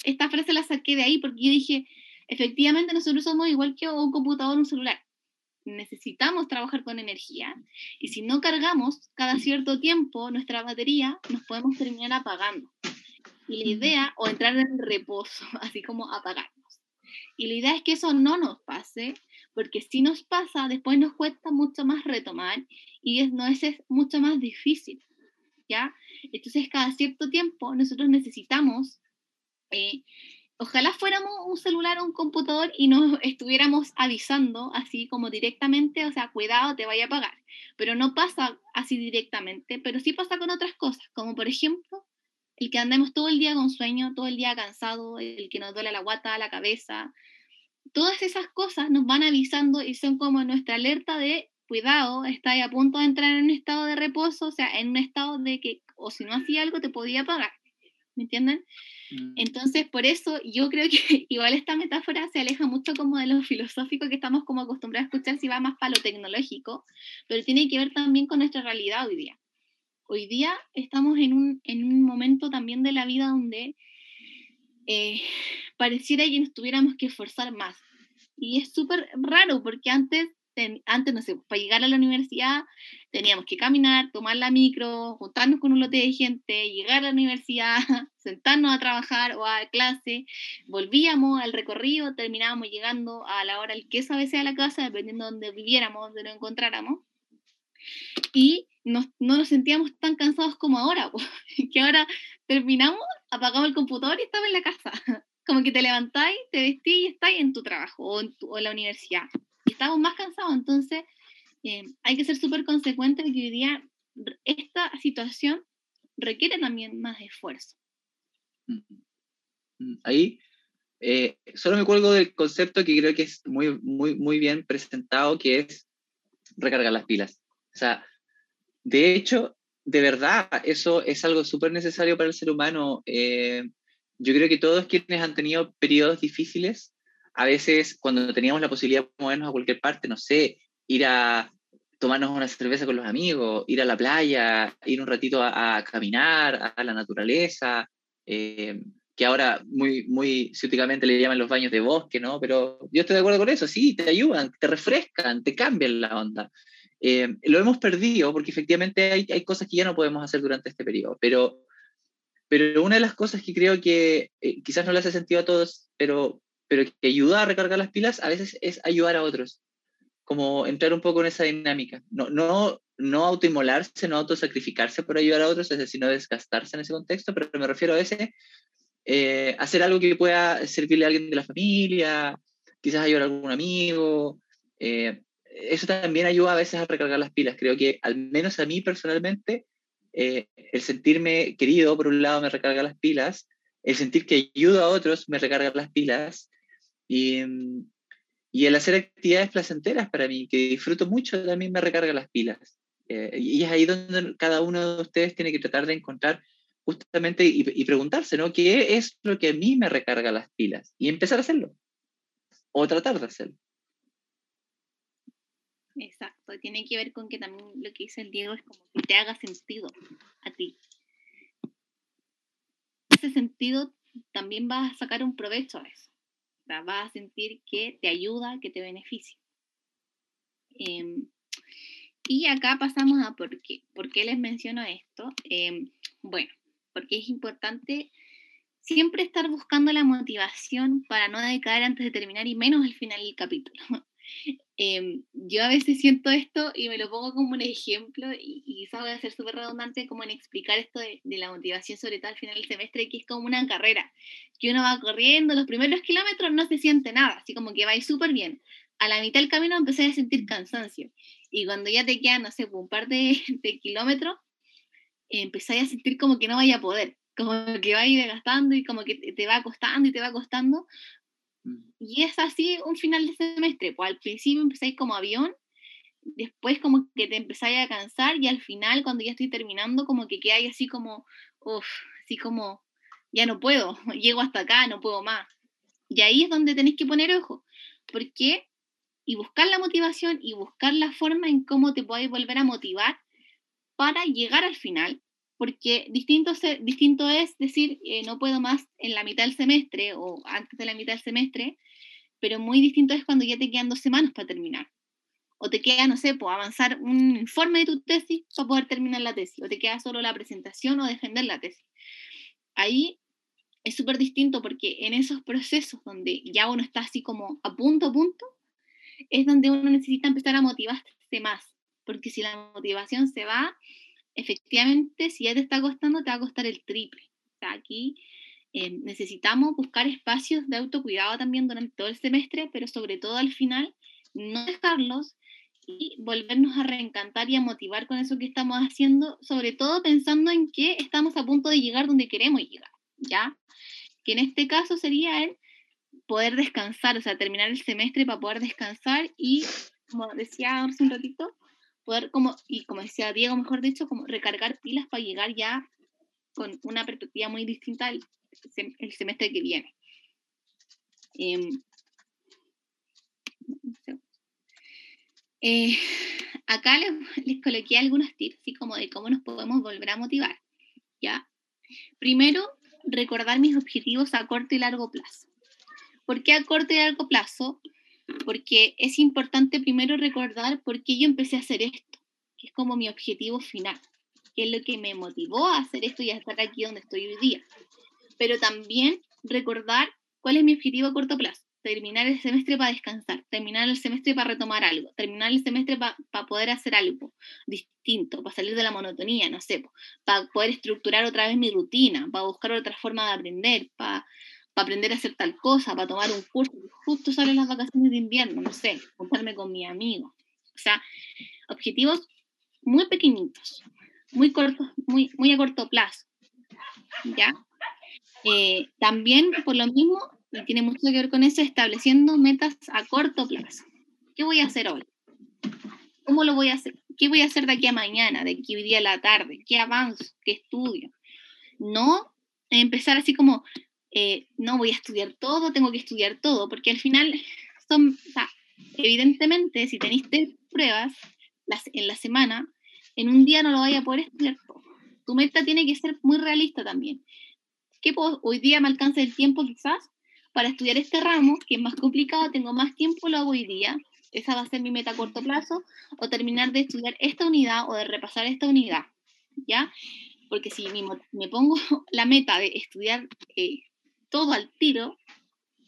esta frase la saqué de ahí porque yo dije, efectivamente nosotros somos igual que un computador un celular necesitamos trabajar con energía y si no cargamos cada cierto tiempo nuestra batería, nos podemos terminar apagando. Y la idea, o entrar en reposo, (laughs) así como apagarnos. Y la idea es que eso no nos pase, porque si nos pasa, después nos cuesta mucho más retomar y es, no es, es mucho más difícil. ¿Ya? Entonces, cada cierto tiempo nosotros necesitamos eh, ojalá fuéramos un celular o un computador y nos (laughs) estuviéramos avisando así como directamente, o sea, cuidado, te vaya a pagar. Pero no pasa así directamente, pero sí pasa con otras cosas, como por ejemplo el que andemos todo el día con sueño, todo el día cansado, el que nos duele la guata, la cabeza. Todas esas cosas nos van avisando y son como nuestra alerta de cuidado, estás a punto de entrar en un estado de reposo, o sea, en un estado de que, o si no hacía algo, te podía pagar. ¿Me entienden? Mm. Entonces, por eso yo creo que (laughs) igual esta metáfora se aleja mucho como de lo filosófico que estamos como acostumbrados a escuchar si va más para lo tecnológico, pero tiene que ver también con nuestra realidad hoy día. Hoy día estamos en un, en un momento también de la vida donde eh, pareciera que nos tuviéramos que esforzar más. Y es súper raro porque antes antes, no sé, para llegar a la universidad teníamos que caminar, tomar la micro, juntarnos con un lote de gente, llegar a la universidad, (laughs) sentarnos a trabajar o a clase, volvíamos al recorrido, terminábamos llegando a la hora del queso a veces a la casa, dependiendo de donde viviéramos, donde nos encontráramos. Y no nos sentíamos tan cansados como ahora, (laughs) que ahora terminamos, apagamos el computador y estamos en la casa. (laughs) Como que te levantáis, te vestís y estáis en tu trabajo o en, o en la universidad estamos más cansados, entonces eh, hay que ser súper consecuentes que hoy día esta situación requiere también más esfuerzo. Ahí eh, solo me cuelgo del concepto que creo que es muy, muy, muy bien presentado, que es recargar las pilas. O sea, de hecho, de verdad, eso es algo súper necesario para el ser humano. Eh, yo creo que todos quienes han tenido periodos difíciles a veces cuando teníamos la posibilidad de movernos a cualquier parte, no sé, ir a tomarnos una cerveza con los amigos, ir a la playa, ir un ratito a, caminar, a la naturaleza, eh, que ahora muy, muy ciúticamente le llaman los baños de bosque, ¿no? Pero yo estoy de acuerdo con eso, sí, te ayudan, te refrescan, te cambian la onda. Eh, lo hemos perdido porque efectivamente hay, hay, cosas que ya no podemos hacer durante este periodo, pero, pero una de las cosas que creo que eh, quizás no le hace sentido a todos, pero pero que ayuda a recargar las pilas a veces es ayudar a otros, como entrar un poco en esa dinámica. No, no, no autoinmolarse, no autosacrificarse por ayudar a otros, es decir, no desgastarse en ese contexto, pero me refiero a ese, eh, hacer algo que pueda servirle a alguien de la familia, quizás ayudar a algún amigo. Eh, eso también ayuda a veces a recargar las pilas. Creo que al menos a mí personalmente eh, el sentirme querido, por un lado, me recarga las pilas, el sentir que ayudo a otros me recarga las pilas, y, y el hacer actividades placenteras para mí, que disfruto mucho, también me recarga las pilas. Eh, y es ahí donde cada uno de ustedes tiene que tratar de encontrar justamente y, preguntarse, ¿no? ¿Qué es lo que a mí me recarga las pilas? Y empezar a hacerlo. O tratar de hacerlo. Exacto, tiene que ver con que también lo que dice el Diego es como que te haga sentido a ti. Ese sentido también vas a sacar un provecho a eso. Vas a sentir que te ayuda, que te beneficia. Em, y acá pasamos a por qué. ¿Por qué les menciono esto? Em, bueno, porque es importante siempre estar buscando la motivación para no decaer antes de terminar y menos al final del capítulo. (laughs) Em, yo a veces siento esto y me lo pongo como un ejemplo y, quizás voy a ser súper redundante como en explicar esto de, la motivación, sobre todo al final del semestre, que es como una carrera, que uno va corriendo, los primeros kilómetros no se siente nada, así como que va súper bien. A la mitad del camino empecé a sentir cansancio y cuando ya te quedan, no sé, un par de, (laughs) kilómetros, a sentir como que no vaya a poder, como que va a ir y como que te va costando y te va costando. Y es así un final de semestre, pues al principio empezáis como avión, después como que te empezáis a cansar y al final cuando ya estoy terminando como que quedáis así como, uff, así como, ya no puedo, (laughs) llego hasta acá, no puedo más. Y ahí es donde tenéis que poner ojo, porque y buscar la motivación y buscar la forma en cómo te podéis volver a motivar para llegar al final porque distinto, distinto es decir, eh, no puedo más en la mitad del semestre o antes de la mitad del semestre, pero muy distinto es cuando ya te quedan dos semanas para terminar. O te queda, no sé, pues, avanzar un informe de tu tesis para poder terminar la tesis, o te queda solo la presentación o defender la tesis. Ahí es súper distinto porque en esos procesos donde ya uno está así como a punto a punto, es donde uno necesita empezar a motivarse más, porque si la motivación se va, efectivamente, si ya te está costando, te va a costar el triple. O aquí eh, necesitamos buscar espacios de autocuidado también durante todo el semestre, pero sobre todo al final, no dejarlos y volvernos a reencantar y a motivar con eso que estamos haciendo, sobre todo pensando en que estamos a punto de llegar donde queremos llegar, ¿ya? Que en este caso sería el poder descansar, o sea, terminar el semestre para poder descansar y, como decía hace un ratito, poder, como, y como decía Diego, mejor dicho, como recargar pilas para llegar ya con una perspectiva muy distinta al el semestre que viene. Em, eh, acá les, les, coloqué algunos tips, así como de cómo nos podemos volver a motivar. ¿ya? Primero, recordar mis objetivos a corto y largo plazo. ¿Por qué a corto y largo plazo? Porque es importante primero recordar por qué yo empecé a hacer esto, que es como mi objetivo final, que es lo que me motivó a hacer esto y a estar aquí donde estoy hoy día. Pero también recordar cuál es mi objetivo a corto plazo. Terminar el semestre para descansar, terminar el semestre para retomar algo, terminar el semestre para poder hacer algo distinto, para salir de la monotonía, no sé, para poder estructurar otra vez mi rutina, para buscar otra forma de aprender, para para aprender a hacer tal cosa, para tomar un curso, justo salen las vacaciones de invierno, no sé, juntarme con mi amigo. O sea, objetivos muy pequeñitos, muy cortos, muy, muy a corto plazo. ¿Ya? Eh, también, por lo mismo, y tiene mucho que ver con eso, estableciendo metas a corto plazo. ¿Qué voy a hacer hoy? ¿Cómo lo voy a hacer? ¿Qué voy a hacer de aquí a mañana, de aquí día a la tarde? ¿Qué avanzo? ¿Qué estudio? No empezar así como, eh, no voy a estudiar todo, tengo que estudiar todo, porque al final son, evidentemente, si tenéis pruebas las, en la semana, en un día no lo vaya a poder estudiar todo. Tu meta tiene que ser muy realista también. ¿Qué puedo, hoy día me alcanza el tiempo quizás para estudiar este ramo, que es más complicado, tengo más tiempo, lo hago hoy día. Esa va a ser mi meta a corto plazo, o terminar de estudiar esta unidad o de repasar esta unidad, ¿ya? Porque si me, pongo (laughs) la meta de estudiar eh, todo al tiro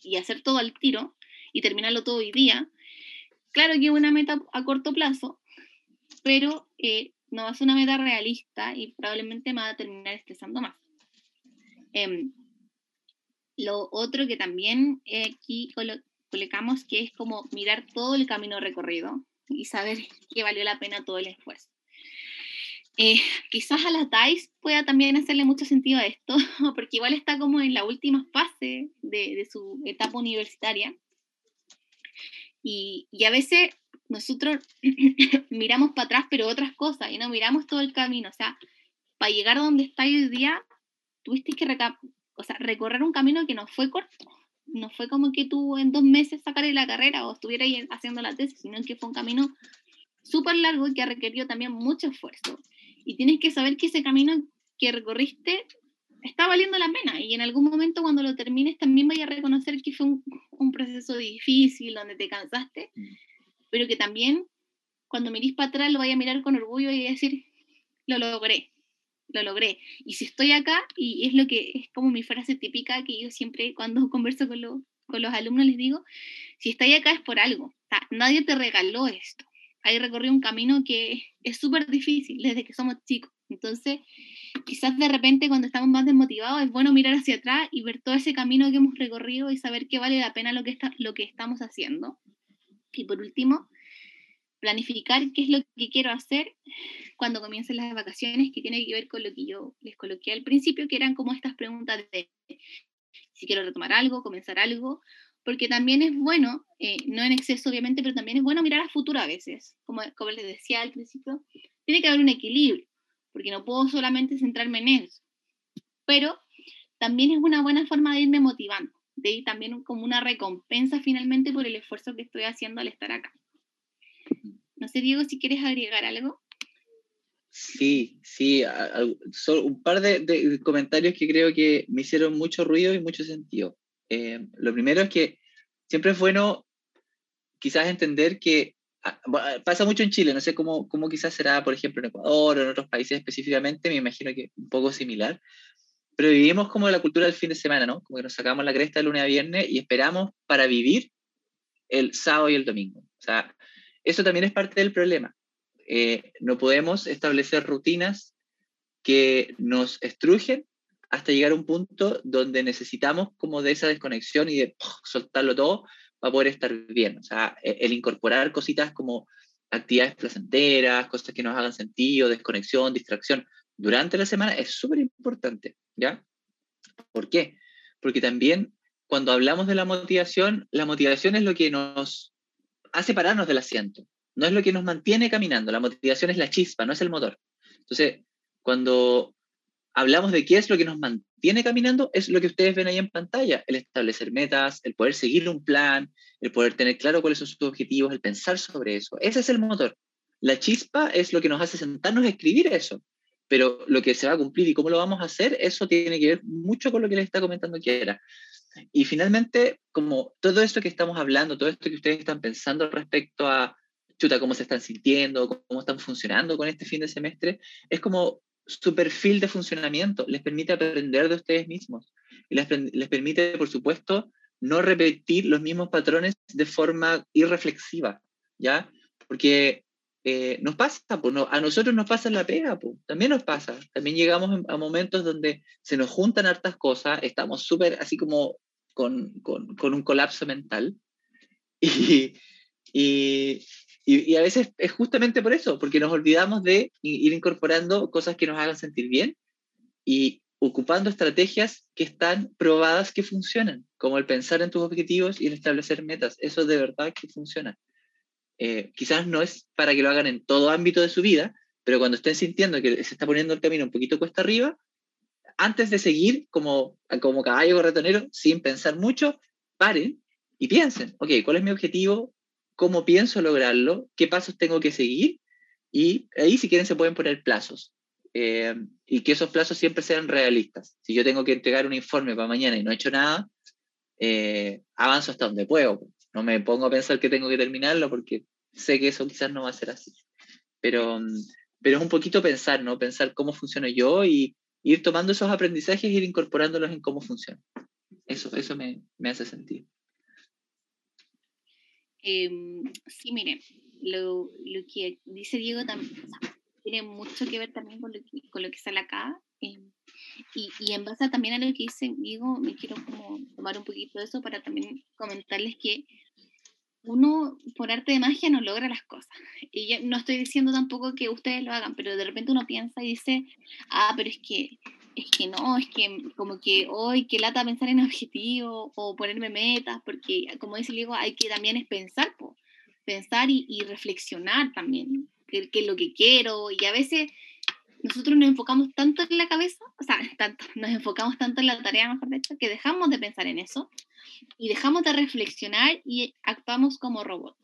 y hacer todo al tiro y terminarlo todo hoy día, claro que es una meta a corto plazo, pero eh, no ser una meta realista y probablemente me va a terminar estresando más. Em, lo otro que también eh, aquí colocamos que es como mirar todo el camino recorrido y saber (laughs) que valió la pena todo el esfuerzo. Eh, quizás a la TAIS pueda también hacerle mucho sentido a esto, (laughs) porque igual está como en la última fase de, de su etapa universitaria. Y, y, a veces nosotros (clears throat) miramos para atrás, pero otras cosas, y no miramos todo el camino. O sea, para llegar a donde está hoy día, tuviste que o sea, recorrer un camino que no fue corto. No fue como que tú en dos meses sacarle la carrera o estuvieras haciendo la tesis, sino que fue un camino súper largo y que requirió también mucho esfuerzo. Y tienes que saber que ese camino que recorriste está valiendo la pena y en algún momento cuando lo termines también vaya a reconocer que fue un, un proceso difícil, donde te cansaste, mm. pero que también cuando mirís para atrás lo vaya a mirar con orgullo y decir, lo logré, lo logré. Y si estoy acá, y es lo que es como mi frase típica que yo siempre cuando (laughs) converso con, con los alumnos les digo, si estoy acá es por algo, o sea, nadie te regaló esto, hay recorrido un camino que es súper difícil desde que somos chicos. Entonces, quizás de repente cuando estamos más desmotivados es bueno mirar hacia atrás y ver todo ese camino que hemos recorrido y saber que vale la pena lo que, está, lo que estamos haciendo. Y por último, planificar qué es lo que quiero hacer cuando comiencen las vacaciones, que tiene que ver con lo que yo les coloqué al principio, que eran como estas preguntas de si quiero retomar algo, comenzar algo, porque también es bueno, eh, no en exceso obviamente, pero también es bueno mirar a futuro a veces, como, como les decía al principio, tiene que haber un equilibrio, porque no puedo solamente centrarme en eso, pero también es una buena forma de irme motivando, de ir también como una recompensa finalmente por el esfuerzo que estoy haciendo al estar acá. No sé, Diego, si quieres agregar algo. Sí, sí, un par de, comentarios que creo que me hicieron mucho ruido y mucho sentido. Eh, lo primero es que siempre es bueno quizás entender que ah, pasa mucho en Chile, no sé cómo, cómo quizás será, por ejemplo, en Ecuador o en otros países específicamente, me imagino que un poco similar, pero vivimos como la cultura del fin de semana, ¿no? Como que nos sacamos la cresta el lunes a viernes y esperamos para vivir el sábado y el domingo. O sea, eso también es parte del problema. Eh, no podemos establecer rutinas que nos estrujen hasta llegar a un punto donde necesitamos como de esa desconexión y de soltarlo todo para poder estar bien. O sea, e, el incorporar cositas como actividades placenteras, cosas que nos hagan sentido, desconexión, distracción durante la semana es súper importante, ¿ya? ¿Por qué? Porque también cuando hablamos de la motivación, la motivación es lo que nos hace pararnos del asiento, no es lo que nos mantiene caminando, la motivación es la chispa, no es el motor. Entonces, cuando hablamos de qué es lo que nos mantiene caminando, es lo que ustedes ven ahí en pantalla, el establecer metas, el poder seguir un plan, el poder tener claro cuáles son sus objetivos, el pensar sobre eso. Ese es el motor. La chispa es lo que nos hace sentarnos a escribir eso, pero lo que se va a cumplir y cómo lo vamos a hacer, eso tiene que ver mucho con lo que les está comentando Kiera. Y finalmente, como todo esto que estamos hablando, todo esto que ustedes están pensando respecto a, chuta, cómo se están sintiendo, cómo están funcionando con este fin de semestre, es como su perfil de funcionamiento, les permite aprender de ustedes mismos y les, permite, por supuesto, no repetir los mismos patrones de forma irreflexiva, ¿ya? Porque eh, nos pasa, pues, a nosotros nos pasa la pega, pues, también nos pasa. También llegamos a momentos donde se nos juntan hartas cosas, estamos súper así como con, con, un colapso mental. (laughs) Y, y, a veces es justamente por eso, porque nos olvidamos de ir incorporando cosas que nos hagan sentir bien y ocupando estrategias que están probadas que funcionan, como el pensar en tus objetivos y el establecer metas. Eso de verdad que funciona. Eh, quizás no es para que lo hagan en todo ámbito de su vida, pero cuando estén sintiendo que se está poniendo el camino un poquito cuesta arriba, antes de seguir como, como caballo corretonero, sin pensar mucho, paren y piensen, ok, ¿cuál es mi objetivo? Cómo pienso lograrlo, qué pasos tengo que seguir y ahí si quieren se pueden poner plazos. Eh, y que esos plazos siempre sean realistas. Si yo tengo que entregar un informe para mañana y no he hecho nada, eh, avanzo hasta donde puedo. No me pongo a pensar que tengo que terminarlo porque sé que eso quizás no va a ser así. Pero, pero es un poquito pensar, ¿no? Pensar cómo funciono yo y ir tomando esos aprendizajes e ir incorporándolos en cómo funciona. Eso, eso me, me hace sentido. Em, sí, miren, lo, lo, que dice Diego también tiene mucho que ver también con lo que, con lo que sale acá. Em, y, y, en base también a lo que dice Diego, me quiero como tomar un poquito de eso para también comentarles que uno por arte de magia no logra las cosas. (laughs) Y yo no estoy diciendo tampoco que ustedes lo hagan, pero de repente uno piensa y dice, ah, pero es que, es que no, es que como que hoy, que lata pensar en objetivos o ponerme metas, porque como dice Diego, hay que también es pensar, pensar y, reflexionar también, qué es lo que quiero, y a veces nosotros nos enfocamos tanto en la cabeza, o sea, (laughs) tanto, nos enfocamos tanto en la tarea, mejor dicho, que dejamos de pensar en eso y dejamos de reflexionar y actuamos como robots.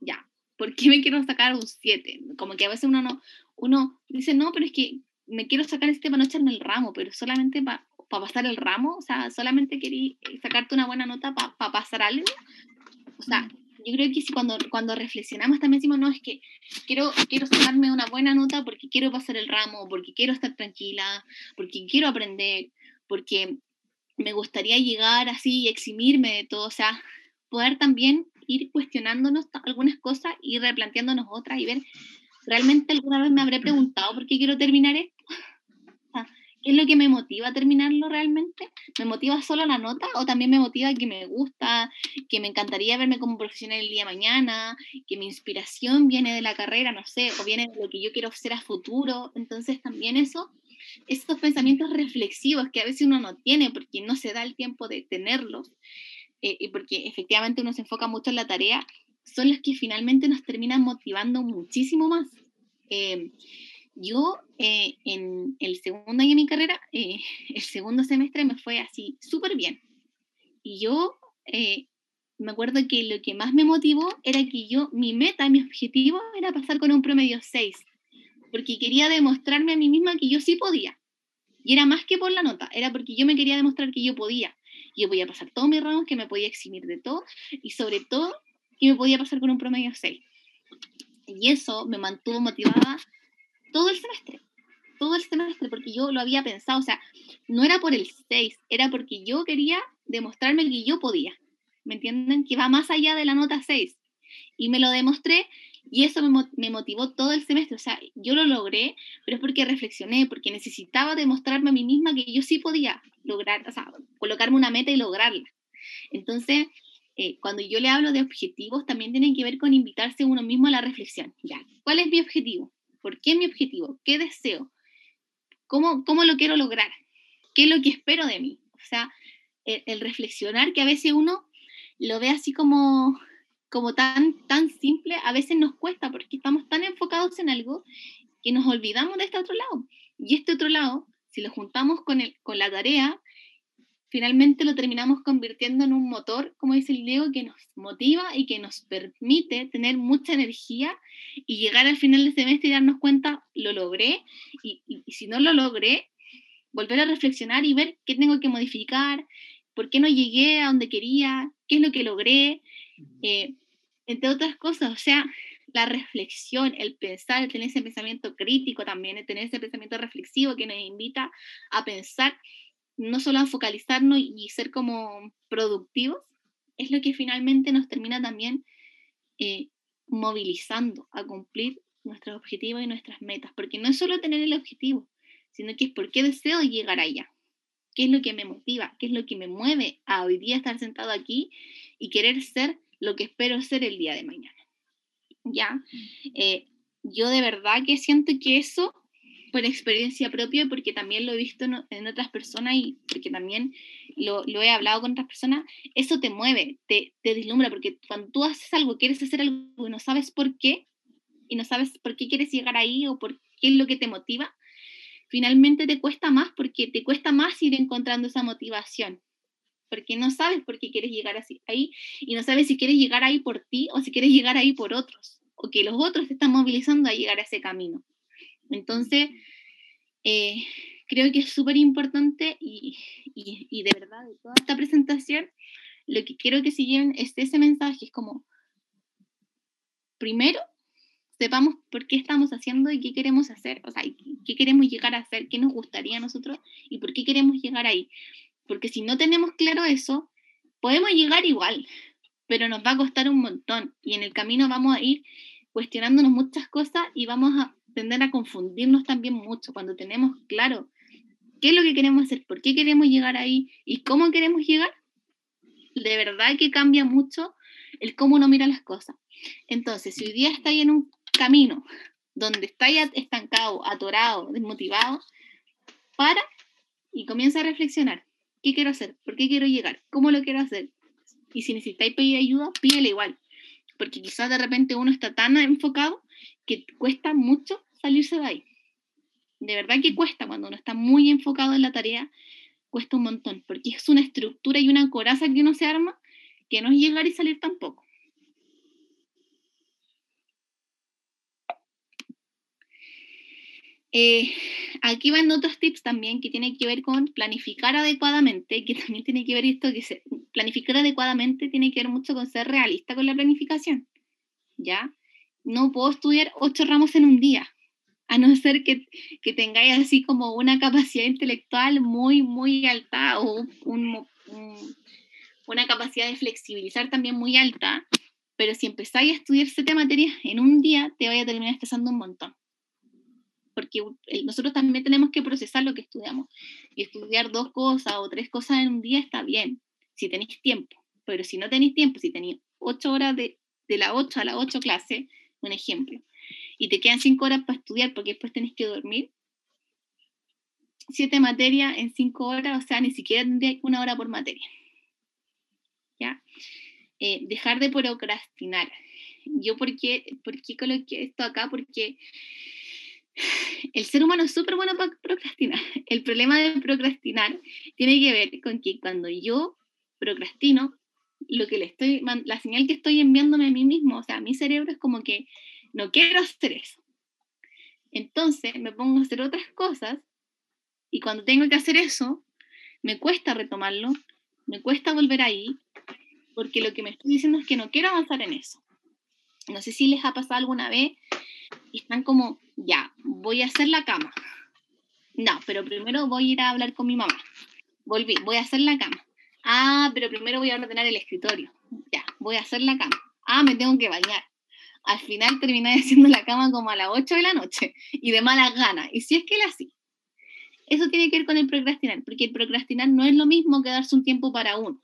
Ya, ¿por qué me quiero sacar un 7? Como que a veces uno no, uno dice, no, pero es que me quiero sacar este para no echarme el ramo, pero solamente para pasar el ramo, o sea, solamente quería sacarte una buena nota para pasar algo. O sea, yo creo que si cuando, cuando reflexionamos también decimos, no, es que quiero, quiero sacarme una buena nota porque quiero pasar el ramo, porque quiero estar tranquila, porque quiero aprender, porque me gustaría llegar así y eximirme de todo, o sea, poder también ir cuestionándonos algunas cosas y replanteándonos otras y ver, ¿realmente alguna vez me habré preguntado por qué quiero terminar esto? ¿Qué es lo que me motiva a terminarlo realmente? ¿Me motiva solo la nota o también me motiva que me gusta, que me encantaría verme como profesional el día de mañana, que mi inspiración viene de la carrera, no sé, o viene de lo que yo quiero hacer a futuro? Entonces también eso, estos pensamientos reflexivos que a veces uno no tiene porque no se da el tiempo de tenerlos eh, y porque efectivamente uno se enfoca mucho en la tarea, son los que finalmente nos terminan motivando muchísimo más. Eh, yo eh, en el segundo año de mi carrera, eh, (laughs) el segundo semestre me fue así súper bien. Y yo eh, me acuerdo que lo que más me motivó era que yo, mi meta, mi objetivo era pasar con un promedio 6, porque quería demostrarme a mí misma que yo sí podía. Y era más que por la nota, era porque yo me quería demostrar que yo podía. Yo podía pasar todos mis ramos, que me podía eximir de todo y sobre todo que me podía pasar con un promedio 6. Y eso me mantuvo motivada todo el semestre, todo el semestre, porque yo lo había pensado, o sea, no era por el 6, era porque yo quería demostrarme que yo podía, ¿me entienden? Que va más allá de la nota 6. Y me lo demostré y eso me, motivó todo el semestre, o sea, yo lo logré, pero es porque reflexioné, porque necesitaba demostrarme a mí misma que yo sí podía lograr, o sea, colocarme una meta y lograrla. Entonces, eh, cuando yo le hablo de objetivos, también tienen que ver con invitarse uno mismo a la reflexión. Ya, ¿cuál es mi objetivo? ¿Por qué mi objetivo? ¿Qué deseo? ¿Cómo, cómo lo quiero lograr? ¿Qué es lo que espero de mí? O sea, el, reflexionar que a veces uno lo ve así como, como tan, tan simple, a veces nos cuesta porque estamos tan enfocados en algo que nos olvidamos de este otro lado. Y este otro lado, si lo juntamos con, el, con la tarea, finalmente lo terminamos convirtiendo en un motor, como dice el Diego, que nos motiva y que nos permite tener mucha energía y llegar al final del semestre y darnos cuenta, lo logré, y, si no lo logré, volver a reflexionar y ver qué tengo que modificar, por qué no llegué a donde quería, qué es lo que logré, eh, entre otras cosas, o sea, la reflexión, el pensar, el tener ese pensamiento crítico también, el tener ese pensamiento reflexivo que nos invita a pensar no solo a focalizarnos y ser como productivos, es lo que finalmente nos termina también eh, movilizando a cumplir nuestros objetivos y nuestras metas, porque no es solo tener el objetivo, sino que es por qué deseo llegar allá, qué es lo que me motiva, qué es lo que me mueve a hoy día estar sentado aquí y querer ser lo que espero ser el día de mañana. ¿Ya? Eh, yo de verdad que siento que eso por experiencia propia, porque también lo he visto en, otras personas y porque también lo, he hablado con otras personas, eso te mueve, te, te deslumbra, porque cuando tú haces algo, quieres hacer algo y no sabes por qué, y no sabes por qué quieres llegar ahí o por qué es lo que te motiva, finalmente te cuesta más porque te cuesta más ir encontrando esa motivación, porque no sabes por qué quieres llegar así, ahí y no sabes si quieres llegar ahí por ti o si quieres llegar ahí por otros, o que los otros te están movilizando a llegar a ese camino. Entonces, eh, creo que es súper importante y, y, de verdad, de toda esta presentación, lo que quiero que se lleven es ese mensaje, es como, primero, sepamos por qué estamos haciendo y qué queremos hacer, o sea, qué queremos llegar a hacer, qué nos gustaría a nosotros y por qué queremos llegar ahí. Porque si no tenemos claro eso, podemos llegar igual, pero nos va a costar un montón y en el camino vamos a ir cuestionándonos muchas cosas y vamos a tender a confundirnos también mucho cuando tenemos claro qué es lo que queremos hacer, por qué queremos llegar ahí y cómo queremos llegar. De verdad que cambia mucho el cómo uno mira las cosas. Entonces, si hoy día estáis en un camino donde estáis estancado, atorado, desmotivado, para y comienza a reflexionar. ¿Qué quiero hacer? ¿Por qué quiero llegar? ¿Cómo lo quiero hacer? Y si necesitáis pedir ayuda, pídele igual. Porque quizás de repente uno está tan enfocado que cuesta mucho salirse de ahí. De verdad que cuesta cuando uno está muy enfocado en la tarea, cuesta un montón, porque es una estructura y una coraza que uno se arma que no es llegar y salir tampoco. Eh, aquí van otros tips también que tienen que ver con planificar adecuadamente, que también tiene que ver esto, que planificar adecuadamente tiene que ver mucho con ser realista con la planificación, ¿ya? No puedo estudiar ocho ramos en un día, a no ser que, que tengáis así como una capacidad intelectual muy, muy alta o una capacidad de flexibilizar también muy alta, pero si empezáis a estudiar siete materias en un día, te vaya a terminar estresando un montón porque nosotros también tenemos que procesar lo que estudiamos. Y estudiar dos cosas o tres cosas en un día está bien, si tenéis tiempo. Pero si no tenéis tiempo, si tenéis ocho horas de, de la 8 a la 8 clase, un ejemplo, y te quedan cinco horas para estudiar porque después tenéis que dormir, siete materias en cinco horas, o sea, ni siquiera tendría una hora por materia. ¿Ya? Eh, dejar de procrastinar. Yo, ¿por qué, ¿por qué coloqué esto acá? Porque el ser humano es súper bueno para procrastinar. El problema de procrastinar tiene que ver con que cuando yo procrastino, lo que le estoy, la señal que estoy enviándome a mí mismo, o sea, a mi cerebro es como que no quiero hacer eso. Entonces me pongo a hacer otras cosas y cuando tengo que hacer eso, me cuesta retomarlo, me cuesta volver ahí, porque lo que me estoy diciendo es que no quiero avanzar en eso. No sé si les ha pasado alguna vez están como, ya, voy a hacer la cama. No, pero primero voy a ir a hablar con mi mamá. Volví, voy a hacer la cama. Ah, pero primero voy a ordenar el escritorio. Ya, voy a hacer la cama. Ah, me tengo que bañar. Al final terminé (laughs) haciendo la cama como a las 8 de la noche y de malas ganas. Y si es que la así. Eso tiene que ver con el procrastinar, porque el procrastinar no es lo mismo que darse un tiempo para uno.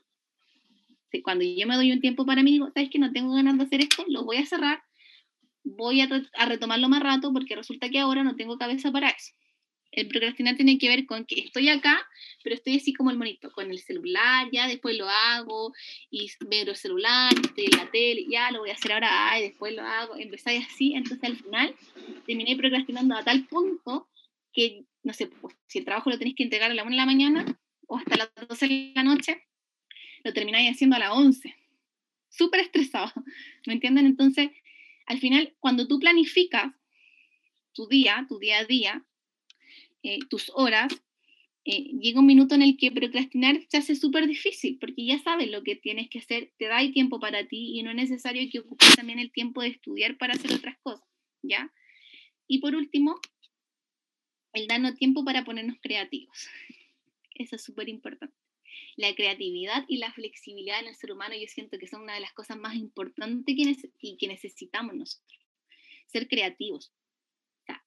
Cuando yo me doy un tiempo para mí, digo, ¿sabes que no tengo ganas de hacer esto? Lo voy a cerrar voy a, retomarlo más rato porque resulta que ahora no tengo cabeza para eso. El procrastinar tiene que ver con que estoy acá, pero estoy así como el monito, con el celular, ya después lo hago, y veo el celular, estoy en la tele, ya lo voy a hacer ahora, ay, después lo hago, empezáis así, entonces al final terminé procrastinando a tal punto que, no sé, pues, si el trabajo lo tenéis que entregar a la 1 de la mañana o hasta las 12 de la noche, lo termináis haciendo a las 11. Súper estresado, ¿me entienden? Entonces, al final, cuando tú planificas tu día, tu día a día, eh, tus horas, eh, llega un minuto en el que procrastinar se hace súper difícil, porque ya sabes lo que tienes que hacer, te da tiempo para ti y no es necesario que ocupes también el tiempo de estudiar para hacer otras cosas, ¿ya? Y por último, el darnos tiempo para ponernos creativos. (laughs) Eso es súper importante la creatividad y la flexibilidad en el ser humano yo siento que son una de las cosas más importantes que y que necesitamos nosotros. Ser creativos.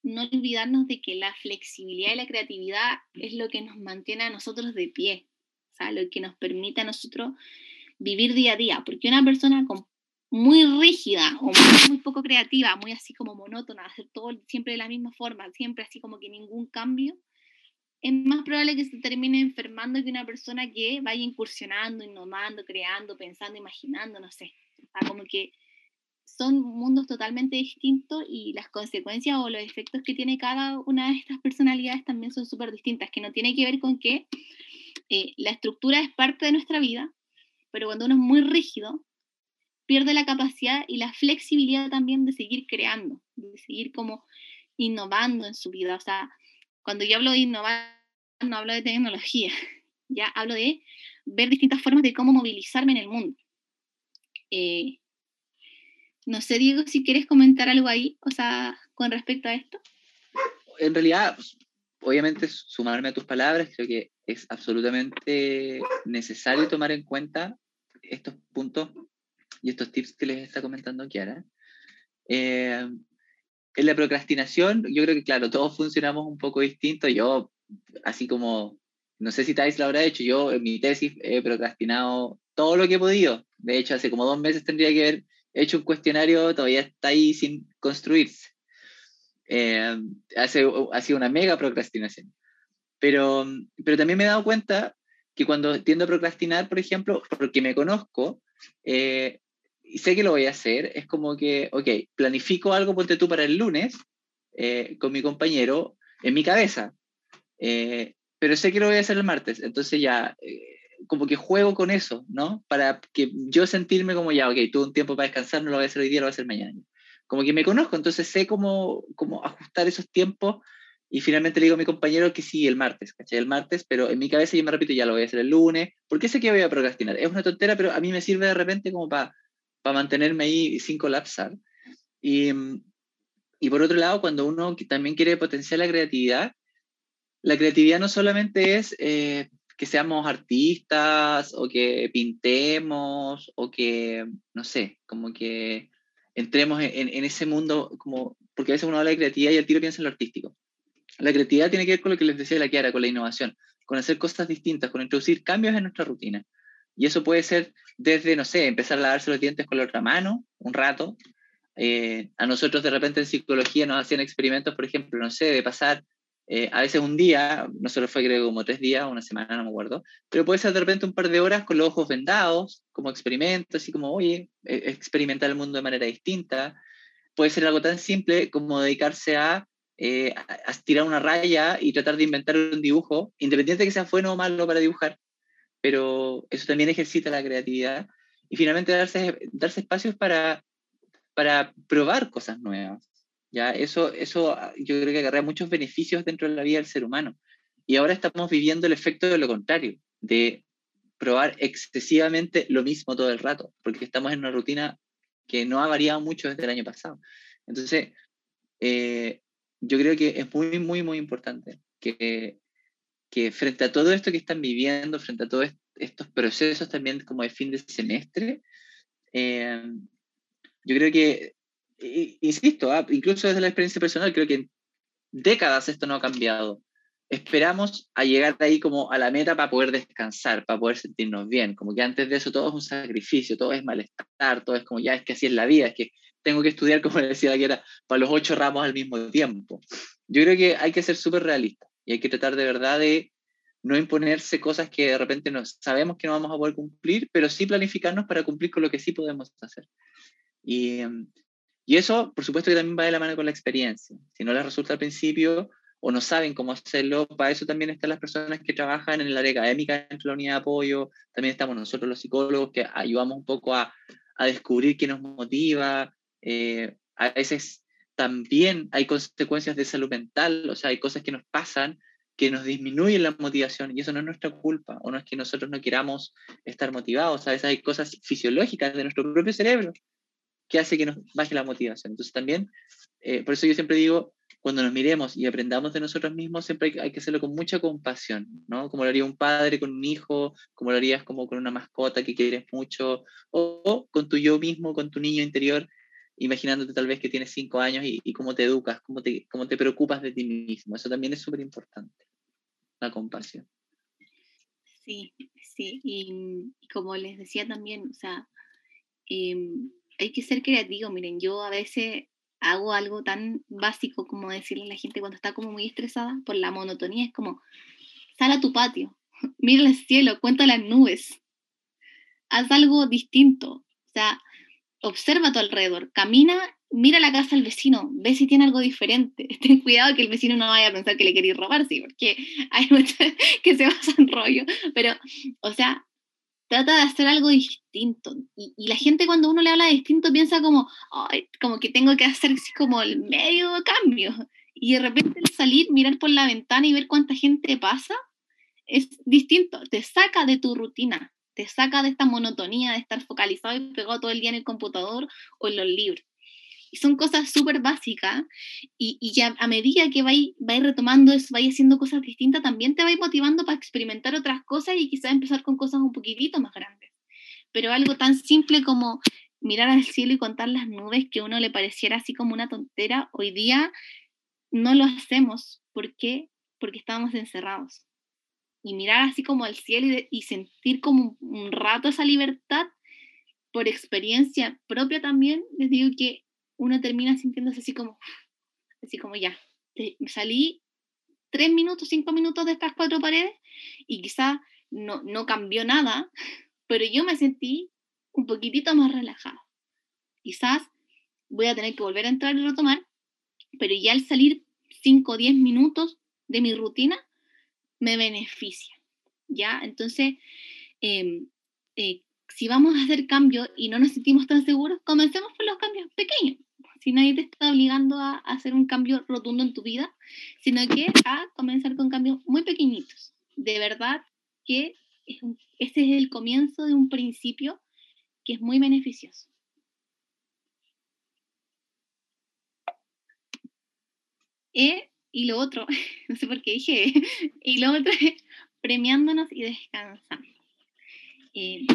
No olvidarnos de que la flexibilidad y la creatividad es lo que nos mantiene a nosotros de pie, o sea, lo que nos permite a nosotros vivir día a día, porque una persona muy rígida o muy, poco creativa, muy así como monótona, hacer todo siempre de la misma forma, siempre así como que ningún cambio, es más probable que se termine enfermando que una persona que vaya incursionando, innovando, creando, pensando, imaginando, no sé. como que son mundos totalmente distintos y las consecuencias o los efectos que tiene cada una de estas personalidades también son súper distintas, que no tiene que ver con que eh, la estructura es parte de nuestra vida, pero cuando uno es muy rígido, pierde la capacidad y la flexibilidad también de seguir creando, de seguir como innovando en su vida. O sea, cuando yo hablo de innovar, no hablo de tecnología, (laughs) ya hablo de ver distintas formas de cómo movilizarme en el mundo. Eh, no sé, Diego, si quieres comentar algo ahí, o sea, con respecto a esto. En realidad, pues, obviamente, sumarme a tus palabras, creo que es absolutamente necesario tomar en cuenta estos puntos y estos tips que les está comentando Kiara. Eh, en la procrastinación, yo creo que, claro, todos funcionamos un poco distinto. Yo, así como, no sé si Thais lo habrá hecho, yo en mi tesis he procrastinado todo lo que he podido. De hecho, hace como dos meses tendría que haber hecho un cuestionario, todavía está ahí sin construirse. Eh, hace, ha sido una mega procrastinación. Pero, pero también me he dado cuenta que cuando tiendo a procrastinar, por ejemplo, porque me conozco, eh, y sé que lo voy a hacer, es como que, ok, planifico algo, ponte tú para el lunes, eh, con mi compañero, en mi cabeza, eh, pero sé que lo voy a hacer el martes, entonces ya, como que juego con eso, ¿no? Para que yo sentirme como ya, ok, tuve un tiempo para descansar, no lo voy a hacer hoy día, lo voy a hacer mañana. Como que me conozco, entonces sé cómo, cómo ajustar esos tiempos y finalmente le digo a mi compañero que sí, el martes, ¿cachai? El martes, pero en mi cabeza yo me repito, ya lo voy a hacer el lunes, porque sé que voy a procrastinar. Es una tontera, pero a mí me sirve de repente como para mantenerme ahí sin colapsar. Y, y, por otro lado, cuando uno también quiere potenciar la creatividad, la creatividad no solamente es eh, que seamos artistas o que pintemos o que, no sé, como que entremos en, ese mundo, como, porque a veces uno habla de creatividad y el tiro piensa en lo artístico. La creatividad tiene que ver con lo que les decía la Kiara, con la innovación, con hacer cosas distintas, con introducir cambios en nuestra rutina. Y eso puede ser desde, no sé, empezar a lavarse los dientes con la otra mano un rato. Eh, a nosotros de repente en psicología nos hacían experimentos, por ejemplo, no sé, de pasar eh, a veces un día, no solo fue creo como tres días, una semana, no me acuerdo, pero puede ser de repente un par de horas con los ojos vendados, como experimento, así como, oye, e-, experimentar el mundo de manera distinta. Puede ser algo tan simple como dedicarse a eh, tirar una raya y tratar de inventar un dibujo, independiente de que sea bueno o malo para dibujar, pero eso también ejercita la creatividad y finalmente darse, darse espacios para, para probar cosas nuevas. ¿Ya? Eso, eso ah, yo creo que agarra muchos beneficios dentro de la vida del ser humano. Y ahora estamos viviendo el efecto de lo contrario, de probar excesivamente lo mismo todo el rato, porque estamos en una rutina que no ha variado mucho desde el año pasado. Entonces, eh, yo creo que es muy, muy, muy importante que, que frente a todo esto que están viviendo, frente a todos estos procesos también como de fin de semestre, eh, yo creo que, insisto, ah, incluso desde la experiencia personal, creo que en décadas esto no ha cambiado. Esperamos a llegar ahí como a la meta para poder descansar, para poder sentirnos bien, como que antes de eso todo es un sacrificio, todo es malestar, todo es como ya es que así es la vida, es que tengo que estudiar, (laughs) como decía era, para los ocho ramos al mismo tiempo. Yo creo que hay que ser súper realista y hay que tratar de verdad de no imponerse cosas que de repente no, sabemos que no vamos a poder cumplir, pero sí planificarnos para cumplir con lo que sí podemos hacer. Y, y eso, por supuesto, que también va de la mano con la experiencia. Si no les resulta al principio o no saben cómo hacerlo, para eso también están las personas que trabajan en el área académica dentro de la unidad de apoyo, también estamos nosotros los psicólogos que ayudamos un poco a, a descubrir qué nos motiva, eh, a veces también hay consecuencias de salud mental, o sea, hay cosas que nos pasan que nos disminuyen la motivación y eso no es nuestra culpa, o no es que nosotros no queramos estar motivados, a veces hay cosas fisiológicas de nuestro propio cerebro que hace que nos baje la motivación. Entonces también, eh, por eso yo siempre digo, cuando nos miremos y aprendamos de nosotros mismos, siempre hay, que hacerlo con mucha compasión, ¿no? Como lo haría un padre con un hijo, como lo harías como con una mascota que quieres mucho, o, o con tu yo mismo, con tu niño interior, imaginándote tal vez que tienes cinco años y, cómo te educas, cómo te, cómo te preocupas de ti mismo. Eso también es súper importante, la compasión. Sí, sí, y, como les decía también, o sea, em, hay que ser creativo. Miren, yo a veces hago algo tan básico como decirle a la gente cuando está como muy estresada por la monotonía, es como, sal a tu patio, (laughs) mira el cielo, cuenta las nubes, haz algo distinto. O sea, observa a tu alrededor, camina, mira la casa del vecino, ve si tiene algo diferente. (laughs) Ten cuidado que el vecino no vaya a pensar que le queréis robar, sí, porque hay (laughs) muchos que se basan rollo. Pero, o sea, trata de hacer algo distinto. Y, la gente cuando uno le habla de distinto piensa como, como que tengo que hacer como el medio cambio. Y de repente el salir, mirar por la ventana y ver cuánta gente pasa, es distinto, te saca de tu rutina, te saca de esta monotonía de estar focalizado y pegado todo el día en el computador o en los libros. Y son cosas súper básicas y, y, ya a medida que vais, vais retomando eso, vais haciendo cosas distintas, también te vais motivando para experimentar otras cosas y quizás empezar con cosas un poquitito más grandes. Pero algo tan simple como mirar al cielo y contar las nubes que a uno le pareciera así como una tontera, hoy día no lo hacemos. ¿Por qué? Porque estábamos encerrados y mirar así como al cielo y, sentir como un, rato esa libertad, por experiencia propia también, les digo que uno termina sintiéndose así como, así como ya, salí tres minutos, cinco minutos de estas cuatro paredes y quizá no, no cambió nada, pero yo me sentí un poquitito más relajada. Quizás voy a tener que volver a entrar y retomar, pero ya al salir 5 o 10 minutos de mi rutina me beneficia. ¿Ya? Entonces, em, eh, si vamos a hacer cambios y no nos sentimos tan seguros, comencemos por los cambios pequeños. Si nadie te está obligando a, hacer un cambio rotundo en tu vida, sino que a comenzar con cambios muy pequeñitos. De verdad que este es el comienzo de un principio que es muy beneficioso. Eh, y lo otro, (laughs) no sé por qué dije, (laughs) y lo otro es premiándonos y descansando. Eh,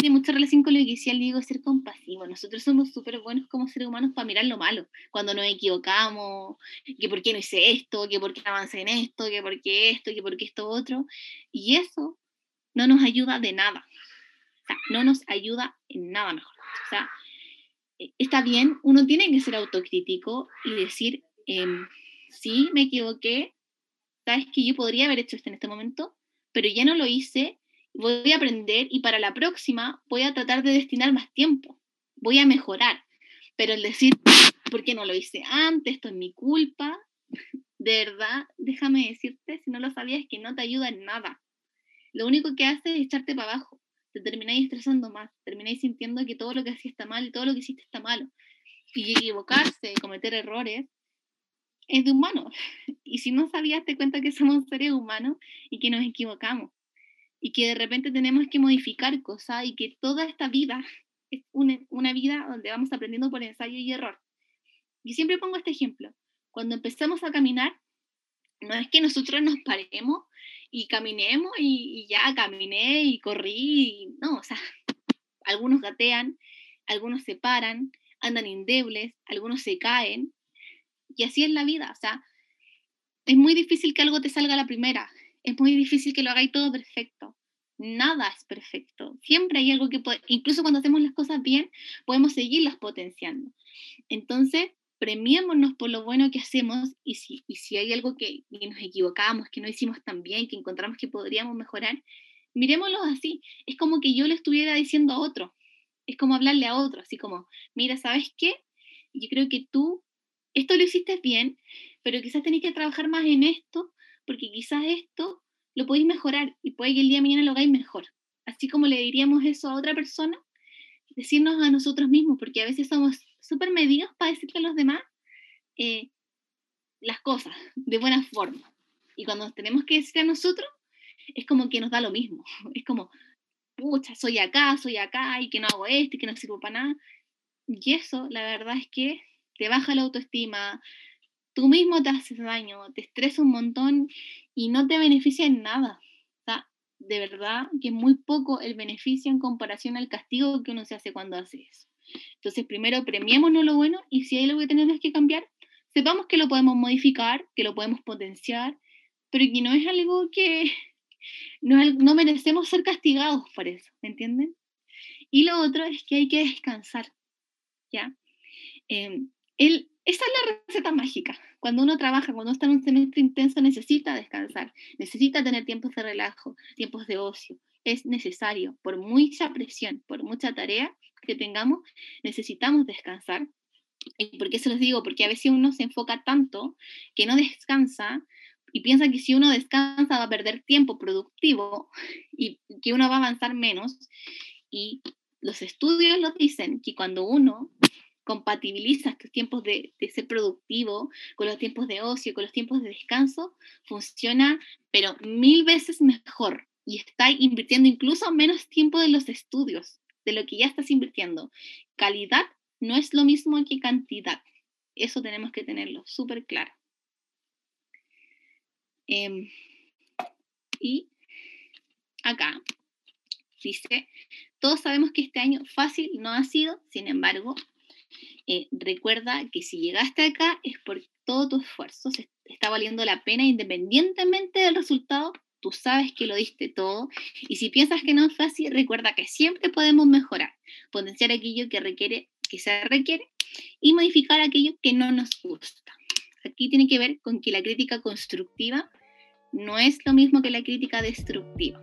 tiene mucha relación con lo que decía el Diego, ser compasivo. Nosotros somos súper buenos como seres humanos para mirar lo malo, cuando nos equivocamos, que por qué no hice esto, que por qué avancé en esto, que por qué esto, que por qué esto otro. Y eso no nos ayuda de nada. O sea, no nos ayuda en nada mejor. O sea, eh, está bien, uno tiene que ser autocrítico y decir, em, sí, me equivoqué, sabes que yo podría haber hecho esto en este momento, pero ya no lo hice, voy a aprender y para la próxima voy a tratar de destinar más tiempo, voy a mejorar. Pero el decir, ¿por qué no lo hice antes? Esto es mi culpa. (laughs) De verdad, déjame decirte, si no lo sabías, que no te ayuda en nada. Lo único que hace es echarte para abajo. Te termináis estresando más, termináis sintiendo que todo lo que hacías está mal y todo lo que hiciste está malo. Y equivocarse, cometer errores, es de humano. (laughs) Y si no sabías, te cuenta que somos seres humanos y que nos equivocamos. Y que de repente tenemos que modificar cosas y que toda esta vida (laughs) es una, una vida donde vamos aprendiendo por ensayo y error. Y siempre pongo este ejemplo. Cuando empezamos a caminar, no es que nosotros nos paremos y caminemos y, ya caminé y corrí, no, o sea, algunos gatean, algunos se paran, andan indebles, algunos se caen, y así es la vida, o sea, es muy difícil que algo te salga a la primera, es muy difícil que lo hagáis todo perfecto. Nada es perfecto. Siempre hay algo que incluso cuando hacemos las cosas bien, podemos seguirlas potenciando. Entonces, premiémonos por lo bueno que hacemos y si, y si hay algo que, nos equivocamos, que no hicimos tan bien, que encontramos que podríamos mejorar, miremoslo así. Es como que yo le estuviera diciendo a otro. Es como hablarle a otro, así como, mira, ¿sabes qué? Yo creo que tú esto lo hiciste bien, pero quizás tenéis que trabajar más en esto, porque quizás esto lo podéis mejorar y puede que el día de mañana lo hagáis mejor. Así como le diríamos eso a otra persona, decirnos a nosotros mismos, porque a veces somos súper medidos para decirle a los demás eh, las cosas de buena forma. Y cuando tenemos que decir a nosotros, es como que nos da lo mismo. (laughs) Es como, pucha, soy acá, soy acá, y que no hago esto, y que no sirvo para nada. Y eso, la verdad es que te baja la autoestima, tú mismo te haces daño, te estresa un montón y no te beneficia en nada. O sea, de verdad que muy poco el beneficio en comparación al castigo que uno se hace cuando hace eso. Entonces, primero premiémonos lo bueno y si hay algo que tenemos que cambiar, sepamos que lo podemos modificar, que lo podemos potenciar, pero que no es algo que (laughs) no, no merecemos ser castigados por eso, ¿me entienden? Y lo otro es que hay que descansar, ¿ya? Eh, esa es la receta mágica. Cuando uno trabaja, cuando está en un semestre intenso, necesita descansar, necesita tener tiempos de relajo, tiempos de ocio. Es necesario, por mucha presión, por mucha tarea que tengamos, necesitamos descansar. ¿Y por qué se los digo? Porque a veces uno se enfoca tanto que no descansa y piensa que si uno descansa va a perder tiempo productivo y que uno va a avanzar menos. Y los estudios lo dicen, que cuando uno compatibilizas tus tiempos de, ser productivo con los tiempos de ocio, con los tiempos de descanso, funciona, pero mil veces mejor. Y estás invirtiendo incluso menos tiempo en los estudios de lo que ya estás invirtiendo. Calidad no es lo mismo que cantidad. Eso tenemos que tenerlo súper claro. Em, y acá dice, todos sabemos que este año fácil no ha sido, sin embargo, eh, recuerda que si llegaste acá es por todo tu esfuerzo, está valiendo la pena independientemente del resultado, tú sabes que lo diste todo. Y si piensas que no es fácil, recuerda que siempre podemos mejorar, potenciar aquello que, requiere, que se requiere y modificar aquello que no nos gusta. Aquí tiene que ver con que la crítica constructiva no es lo mismo que la crítica destructiva.